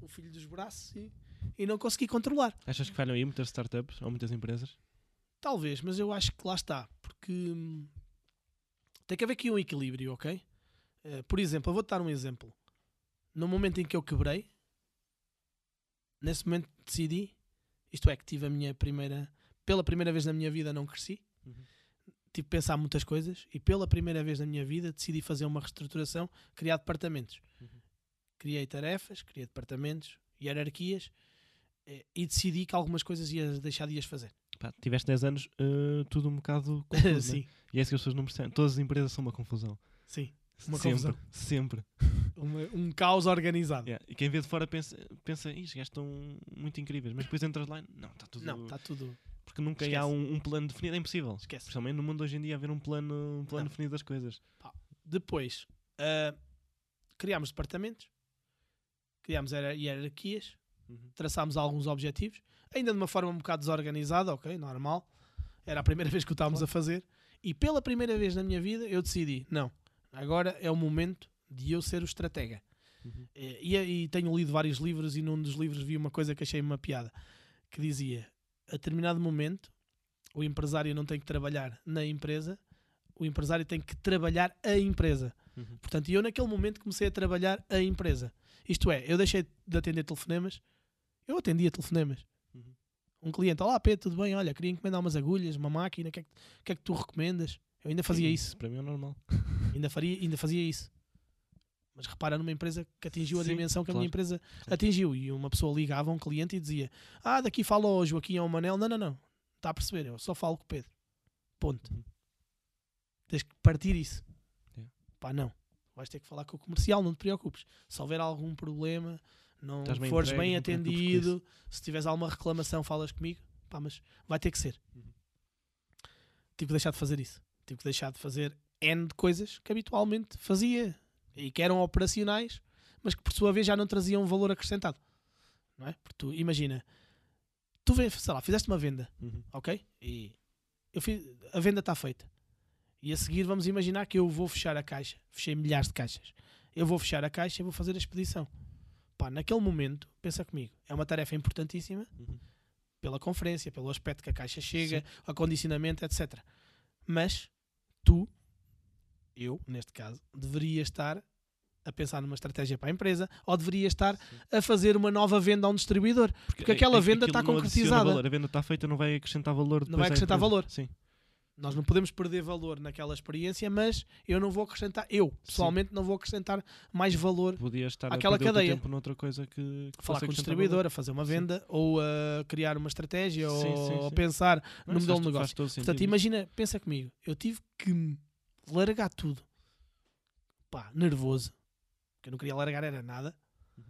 um filho dos braços e, e não consegui controlar. Achas que falham aí muitas startups ou muitas empresas? Talvez, mas eu acho que lá está. Porque hum, tem que haver aqui um equilíbrio, ok? Eh, por exemplo, eu vou-te dar um exemplo. No momento em que eu quebrei, nesse momento decidi, isto é, que tive a minha primeira, pela primeira vez na minha vida não cresci, Uhum. tive que pensar muitas coisas e pela primeira vez na minha vida decidi fazer uma reestruturação, criar departamentos. Uhum. Criei tarefas, criei departamentos, hierarquias eh, e decidi que algumas coisas ia deixar de as fazer. Pá, tiveste 10 anos, eh, tudo um bocado *laughs* confuso, né? sim, E é isso que as pessoas não percebem. Todas as empresas são uma confusão. sim. Uma sempre, confusão. sempre. Uma- um caos organizado. Yeah. E quem vê de fora pensa, pensa "Ih, estes gajos estão muito incríveis. Mas depois entras lá e não, está tudo. Não, está tudo. Porque nunca há Esquece. um, um plano definido. É impossível. Esquece. Principalmente no mundo hoje em dia haver um plano, um plano Não. definido das coisas. Depois, ah, criámos departamentos, criámos hiera- hierarquias, traçámos alguns objetivos, ainda de uma forma um bocado desorganizada, ok, normal. Era a primeira *laughs* vez que o estávamos a fazer. E pela primeira vez na minha vida eu decidi, não, agora é o momento de eu ser o estratega. Uhum. Eh, E, e tenho lido vários livros e num dos livros vi uma coisa que achei uma piada, que dizia, a determinado momento, o empresário não tem que trabalhar na empresa, o empresário tem que trabalhar a empresa. Uhum. Portanto, eu naquele momento comecei a trabalhar a empresa. Isto é, eu deixei de atender telefonemas, eu atendia telefonemas. Uhum. Um cliente, olá Pedro, tudo bem? Olha, queria encomendar umas agulhas, uma máquina, o que, é que, o que é que tu recomendas? Eu ainda fazia isso, Para mim é normal. *laughs* ainda, faria, ainda fazia isso. Mas repara numa empresa que atingiu a Sim, dimensão que a claro, minha empresa claro. atingiu. E uma pessoa ligava a um cliente e dizia: Ah, daqui fala ao Joaquim ou ao Manel. Não, não, não. Está a perceber? Eu só falo com o Pedro. Ponto. Uhum. Tens que partir isso. Yeah. Pá, não. Vais ter que falar com o comercial, não te preocupes. Se houver algum problema, não bem fores entregue, bem não atendido, se tiveres alguma reclamação, falas comigo. Pá, mas vai ter que ser. Uhum. Tive que deixar de fazer isso. Tive que deixar de fazer N de coisas que habitualmente fazia e que eram operacionais, mas que por sua vez já não traziam valor acrescentado. Não é? Porque tu, imagina, tu vê, sei lá, fizeste uma venda, Uhum. ok? E eu fiz, a venda está feita. E a seguir vamos imaginar que eu vou fechar a caixa. Fechei milhares de caixas. Eu vou fechar a caixa e vou fazer a expedição. Pá, naquele momento, pensa comigo, é uma tarefa importantíssima Uhum. pela conferência, pelo aspecto que a caixa chega, acondicionamento, etc. Mas tu, eu, neste caso, deveria estar a pensar numa estratégia para a empresa ou deveria estar a fazer uma nova venda a um distribuidor. Porque aquela a- venda aquilo está não concretizada. A venda está feita, não vai acrescentar valor. depois vai acrescentar valor. Sim. Nós não podemos perder valor naquela experiência, mas eu não vou acrescentar, eu pessoalmente não vou acrescentar mais valor Podias estar Aquela a cadeia. tempo noutra coisa que, que falar com o distribuidor, valor. a fazer uma Sim. venda ou a criar uma estratégia Sim, ou, sim, sim. pensar Não, no modelo de negócio. Portanto, imagina, pensa comigo, eu tive que largar tudo, pá, nervoso, que eu não queria largar era nada, Uhum.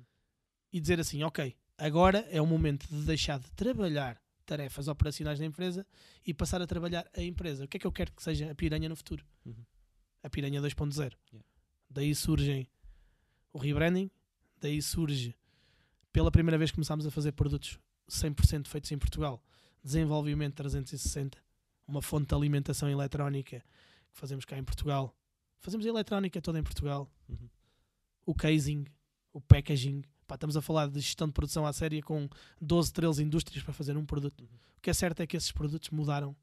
e dizer assim, ok, agora é o momento de deixar de trabalhar tarefas operacionais da empresa e passar a trabalhar a empresa. O que é que eu quero que seja a piranha no futuro? Uhum. A piranha 2.0. Yeah. Daí surgem o rebranding, daí surge, pela primeira vez começámos a fazer produtos 100% feitos em Portugal, desenvolvimento 360, uma fonte de alimentação eletrónica que fazemos cá em Portugal. Fazemos a eletrónica toda em Portugal. Uhum. O casing, o packaging. Pá, estamos a falar de gestão de produção à séria com 12, 13 indústrias para fazer um produto. Uhum. O que é certo é que esses produtos mudaram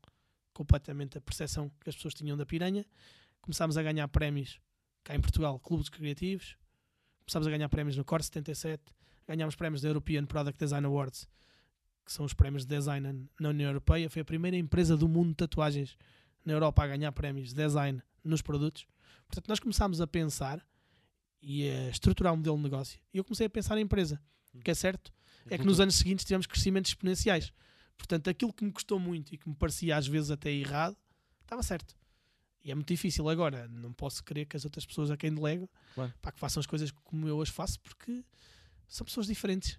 completamente a percepção que as pessoas tinham da piranha. Começámos a ganhar prémios cá em Portugal, clubes criativos. Começámos a ganhar prémios no Core 77. Ganhámos prémios da European Product Design Awards, que são os prémios de design na União Europeia. Foi a primeira empresa do mundo de tatuagens na Europa a ganhar prémios de design nos produtos. Portanto, nós começámos a pensar e a estruturar um modelo de negócio. E eu comecei a pensar em empresa. O que é certo é que nos anos seguintes tivemos crescimentos exponenciais. Portanto, aquilo que me custou muito e que me parecia às vezes até errado, estava certo. E é muito difícil agora. Não posso querer que as outras pessoas a quem delego Claro. pá, que façam as coisas como eu as faço, porque são pessoas diferentes.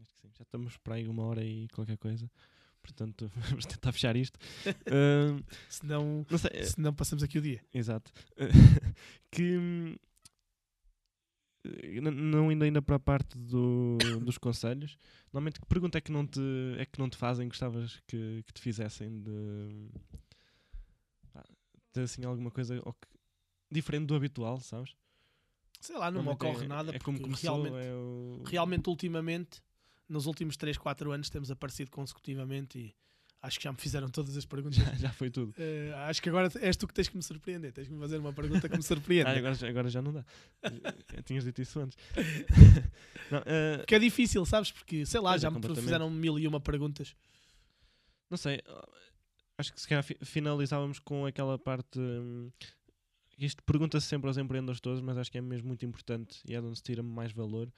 Acho que sim. Já estamos para aí uma hora e qualquer coisa. Portanto, *laughs* vamos tentar fechar isto. *laughs* Ahm, Senão, não sei. senão passamos aqui o dia. Exato. *laughs* que hum, não indo ainda para a parte do- dos conselhos, normalmente que pergunta é que não te, é que não te fazem, gostavas que, que te fizessem de pá, ter assim alguma coisa que- diferente do habitual, sabes? Sei lá, não me ocorre é, nada, É como porque começou, realmente, é o... realmente, ultimamente, nos últimos 3, 4 anos, temos aparecido consecutivamente e acho que já me fizeram todas as perguntas. já, *laughs* já foi tudo. Eh, acho que agora és tu que tens que me surpreender. Tens que me fazer uma pergunta que me *laughs* Ah, surpreenda. agora, já- agora já não dá. Tinhas dito isso antes. *laughs* não, eh, Porque é difícil, sabes? Porque, sei lá, Pois é, já me fizeram mil e uma perguntas. Não sei, acho que se calhar fi- finalizávamos com aquela parte. hum, isto pergunta-se sempre aos empreendedores todos, mas acho que é mesmo muito importante e é de onde se tira mais valor.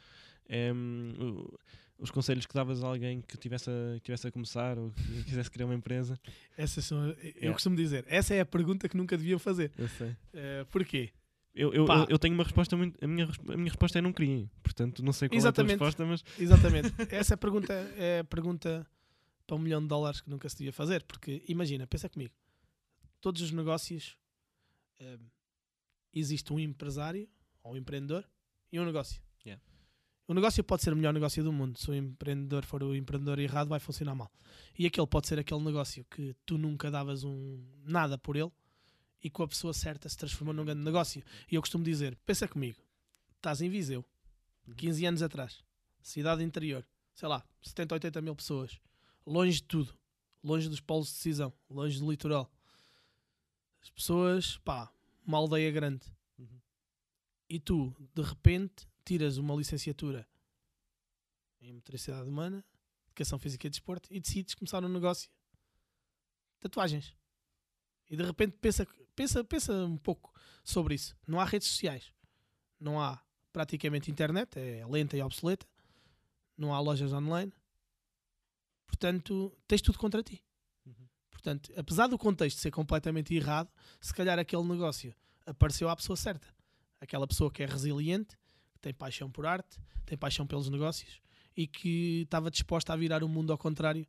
É, o- os conselhos que davas a alguém que tivesse a, que tivesse a começar ou que *laughs* quisesse criar uma empresa. Essas são, eu Yeah. costumo dizer, essa é a pergunta que nunca deviam fazer. Eu sei. Eh, porquê? Eu, eu, eu, eu tenho uma resposta muito. A minha, a minha resposta é não queria. Portanto, não sei qual Exatamente. é a tua resposta, mas. *laughs* Exatamente. Essa é a pergunta, é a pergunta para um milhão de dólares que nunca se devia fazer. Porque imagina, pensa comigo, todos os negócios eh, existe um empresário ou um empreendedor e um negócio. Yeah. O negócio pode ser o melhor negócio do mundo. Se o empreendedor for o empreendedor errado, vai funcionar mal. E aquele pode ser aquele negócio que tu nunca davas um nada por ele e com a pessoa certa se transformou num grande negócio. E eu costumo dizer: pensa comigo, estás em Viseu, 15 anos atrás, cidade interior, sei lá, 70, 80 mil pessoas, longe de tudo, longe dos polos de decisão, longe do litoral. As pessoas, pá, uma aldeia grande. Uhum. E tu, de repente, tiras uma licenciatura em motricidade humana, educação física e desporto e decides começar um negócio. Tatuagens. E de repente pensa, pensa, pensa um pouco sobre isso. Não há redes sociais. Não há praticamente internet, é lenta e obsoleta. Não há lojas online. Portanto, tens tudo contra ti. Uhum. Portanto, apesar do contexto ser completamente errado, se calhar aquele negócio apareceu à pessoa certa. Aquela pessoa que é resiliente, tem paixão por arte, tem paixão pelos negócios e que estava disposta a virar o mundo ao contrário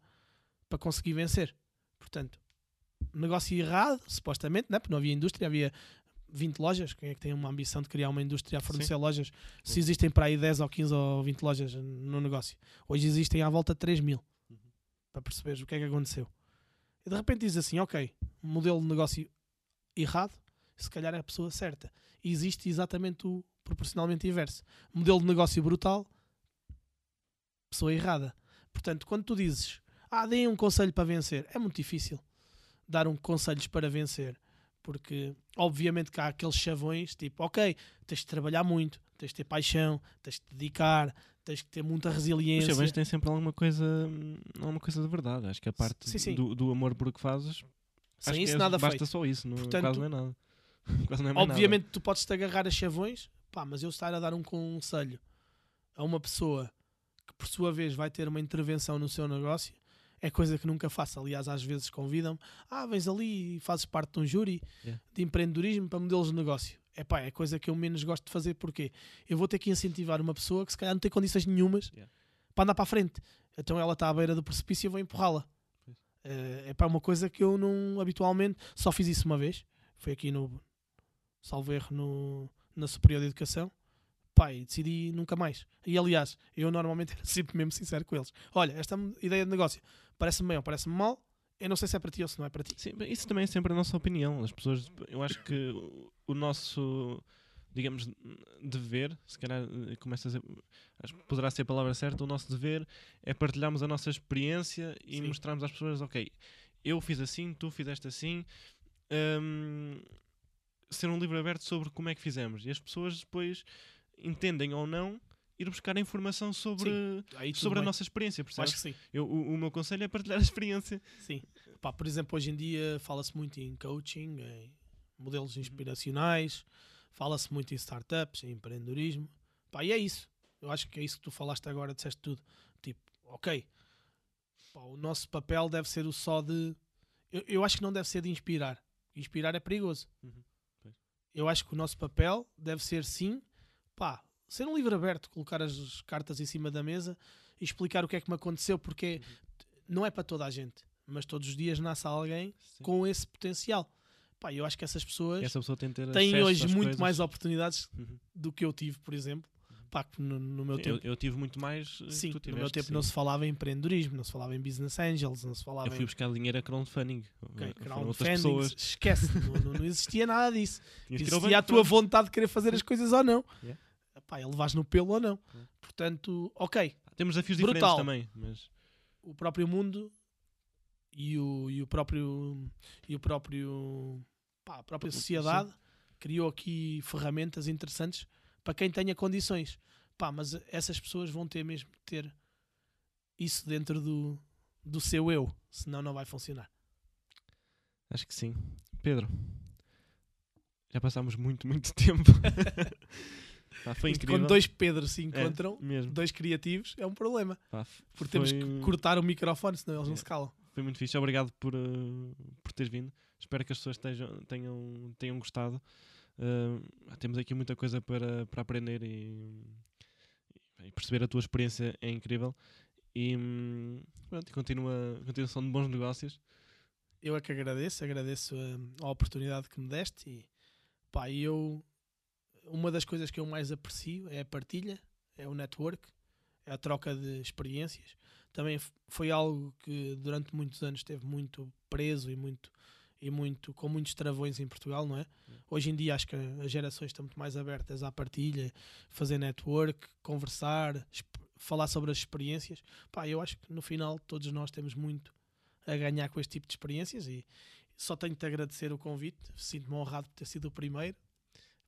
para conseguir vencer. Portanto, negócio errado, supostamente, né? porque não havia indústria, havia 20 lojas. Quem é que tem uma ambição de criar uma indústria a fornecer lojas? Se existem para aí 10 ou 15 ou 20 lojas no negócio. Hoje existem à volta de 3 mil. Uhum. Para perceberes o que é que aconteceu. E de repente diz assim: ok, modelo de negócio errado, se calhar é a pessoa certa. E existe exatamente o proporcionalmente inverso. Modelo de negócio brutal, pessoa errada. Portanto, quando tu dizes, ah, deem um conselho para vencer, é muito difícil dar um conselhos para vencer. Porque, obviamente, que há aqueles chavões, tipo, ok, tens de trabalhar muito, tens de ter paixão, tens de dedicar, tens de ter muita Os resiliência. chavões têm sempre alguma coisa, hum, alguma coisa de verdade. Acho que a parte Sim, sim. Do, do amor por o que fazes. acho Sem que isso, é- nada basta feito. só isso, não, Portanto, quase não é nada. *laughs* não é mais nada. Obviamente tu podes te agarrar a chavões, pá, mas eu estar a dar um conselho a uma pessoa que por sua vez vai ter uma intervenção no seu negócio é coisa que nunca faço. Aliás, às vezes convidam-me, ah, vens ali e fazes parte de um júri Yeah. de empreendedorismo para modelos de negócio. É pá, é coisa que eu menos gosto de fazer porque eu vou ter que incentivar uma pessoa que se calhar não tem condições nenhumas Yeah. para andar para a frente. Então ela está à beira do precipício e eu vou empurrá-la. Eh, é para uma coisa que eu não habitualmente só fiz isso uma vez. Foi aqui no salvo erro no, na Superior de Educação. E decidi nunca mais. E aliás, eu normalmente *laughs* era sempre mesmo sincero com eles. Olha, esta ideia de negócio parece-me bem ou parece-me mal. Eu não sei se é para ti ou se não é para ti. Sim, isso também é sempre a nossa opinião. As pessoas, eu acho que o- nosso, digamos, dever, se calhar eh, começa a ser, acho que poderá ser a palavra certa, o nosso dever é partilharmos a nossa experiência e Sim. mostrarmos às pessoas, ok, eu fiz assim, tu fizeste assim, hum, ser um livro aberto sobre como é que fizemos. E as pessoas depois entendem ou não ir buscar informação sobre, tudo sobre a nossa experiência, Acho percebes? que sim. Eu, o, o meu conselho é partilhar a experiência. Sim. Pá, por exemplo, hoje em dia fala-se muito em coaching, em Uhum. modelos inspiracionais, fala-se muito em startups, em empreendedorismo. Pá, e é isso. Eu acho que é isso que tu falaste agora, disseste tudo. Tipo, ok, pá, o nosso papel deve ser o só de. Eu, eu acho que não deve ser de inspirar. Inspirar é perigoso. Uhum. Eu acho que o nosso papel deve ser, sim, pá, ser um livro aberto, colocar as cartas em cima da mesa e explicar o que é que me aconteceu, porque não é para toda a gente, mas todos os dias nasce alguém Sim. com esse potencial. Pá, eu acho que essas pessoas Essa pessoa tem têm hoje muito coisas. mais oportunidades Uhum. do que eu tive, por exemplo. Pá, no, no meu Sim, tempo. eu, eu tive muito mais. eh, Sim, no meu tempo sim. não se falava em empreendedorismo, não se falava em business angels, não se falava Eu fui em buscar dinheiro a crowdfunding. Ok, Eh, crowdfunding, pessoas. esquece, não, não- existia nada disso. *laughs* Tinhas Existia a tua vontade de querer fazer as coisas ou não. Yeah. Epá, ele vais no pelo ou não. Yeah. Portanto, ok, Temos desafios Brutal. diferentes também, mas o próprio mundo e o, e o próprio e o próprio pá, a própria Sim. sociedade criou aqui ferramentas interessantes para quem tenha condições. Pá, mas essas pessoas vão ter mesmo de ter isso dentro do, do seu eu, senão não vai funcionar. acho que sim. Pedro, já passámos muito, muito *laughs* tempo. *laughs* Pá, foi Isto, incrível. quando dois Pedros se É, encontram, mesmo. dois criativos, é um problema. Pá, Porque temos foi- que cortar o microfone, senão eles não É. se calam. Foi muito fixe. Obrigado por, eh, por teres vindo. Espero que as pessoas estejam- tenham, tenham gostado. Eh, temos aqui muita coisa para, para aprender e, e perceber a tua experiência é incrível. E pronto, continua, continuação de bons negócios. Eu é que agradeço, agradeço hum, a, oportunidade que me deste e pá, eu uma das coisas que eu mais aprecio é a partilha, é o network, é a troca de experiências. Também foi algo que durante muitos anos esteve muito preso e muito e muito com muitos travões em Portugal, não é? Hoje em dia acho que as gerações estão muito mais abertas à partilha, fazer network, conversar, falar sobre as experiências. Pá, eu acho que no final todos nós temos muito a ganhar com este tipo de experiências e só tenho de agradecer o convite. Sinto-me honrado por ter sido o primeiro.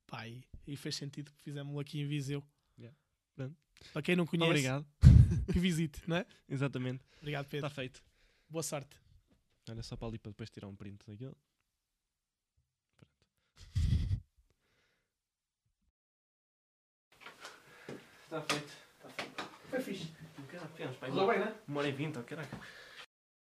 Pá, e, e fez sentido que fizemos aqui em Viseu. Yeah. Para quem não conhece, Obrigado. *laughs* que visite, não é? *laughs* Exatamente. Obrigado, Pedro. Está feito. Boa sorte. Olha só para ali para depois tirar um print daquilo. Está feito. Foi fixe. Um bocado, ficamos para aí Correu bem, não é? uma hora e vinte, oh, caraca.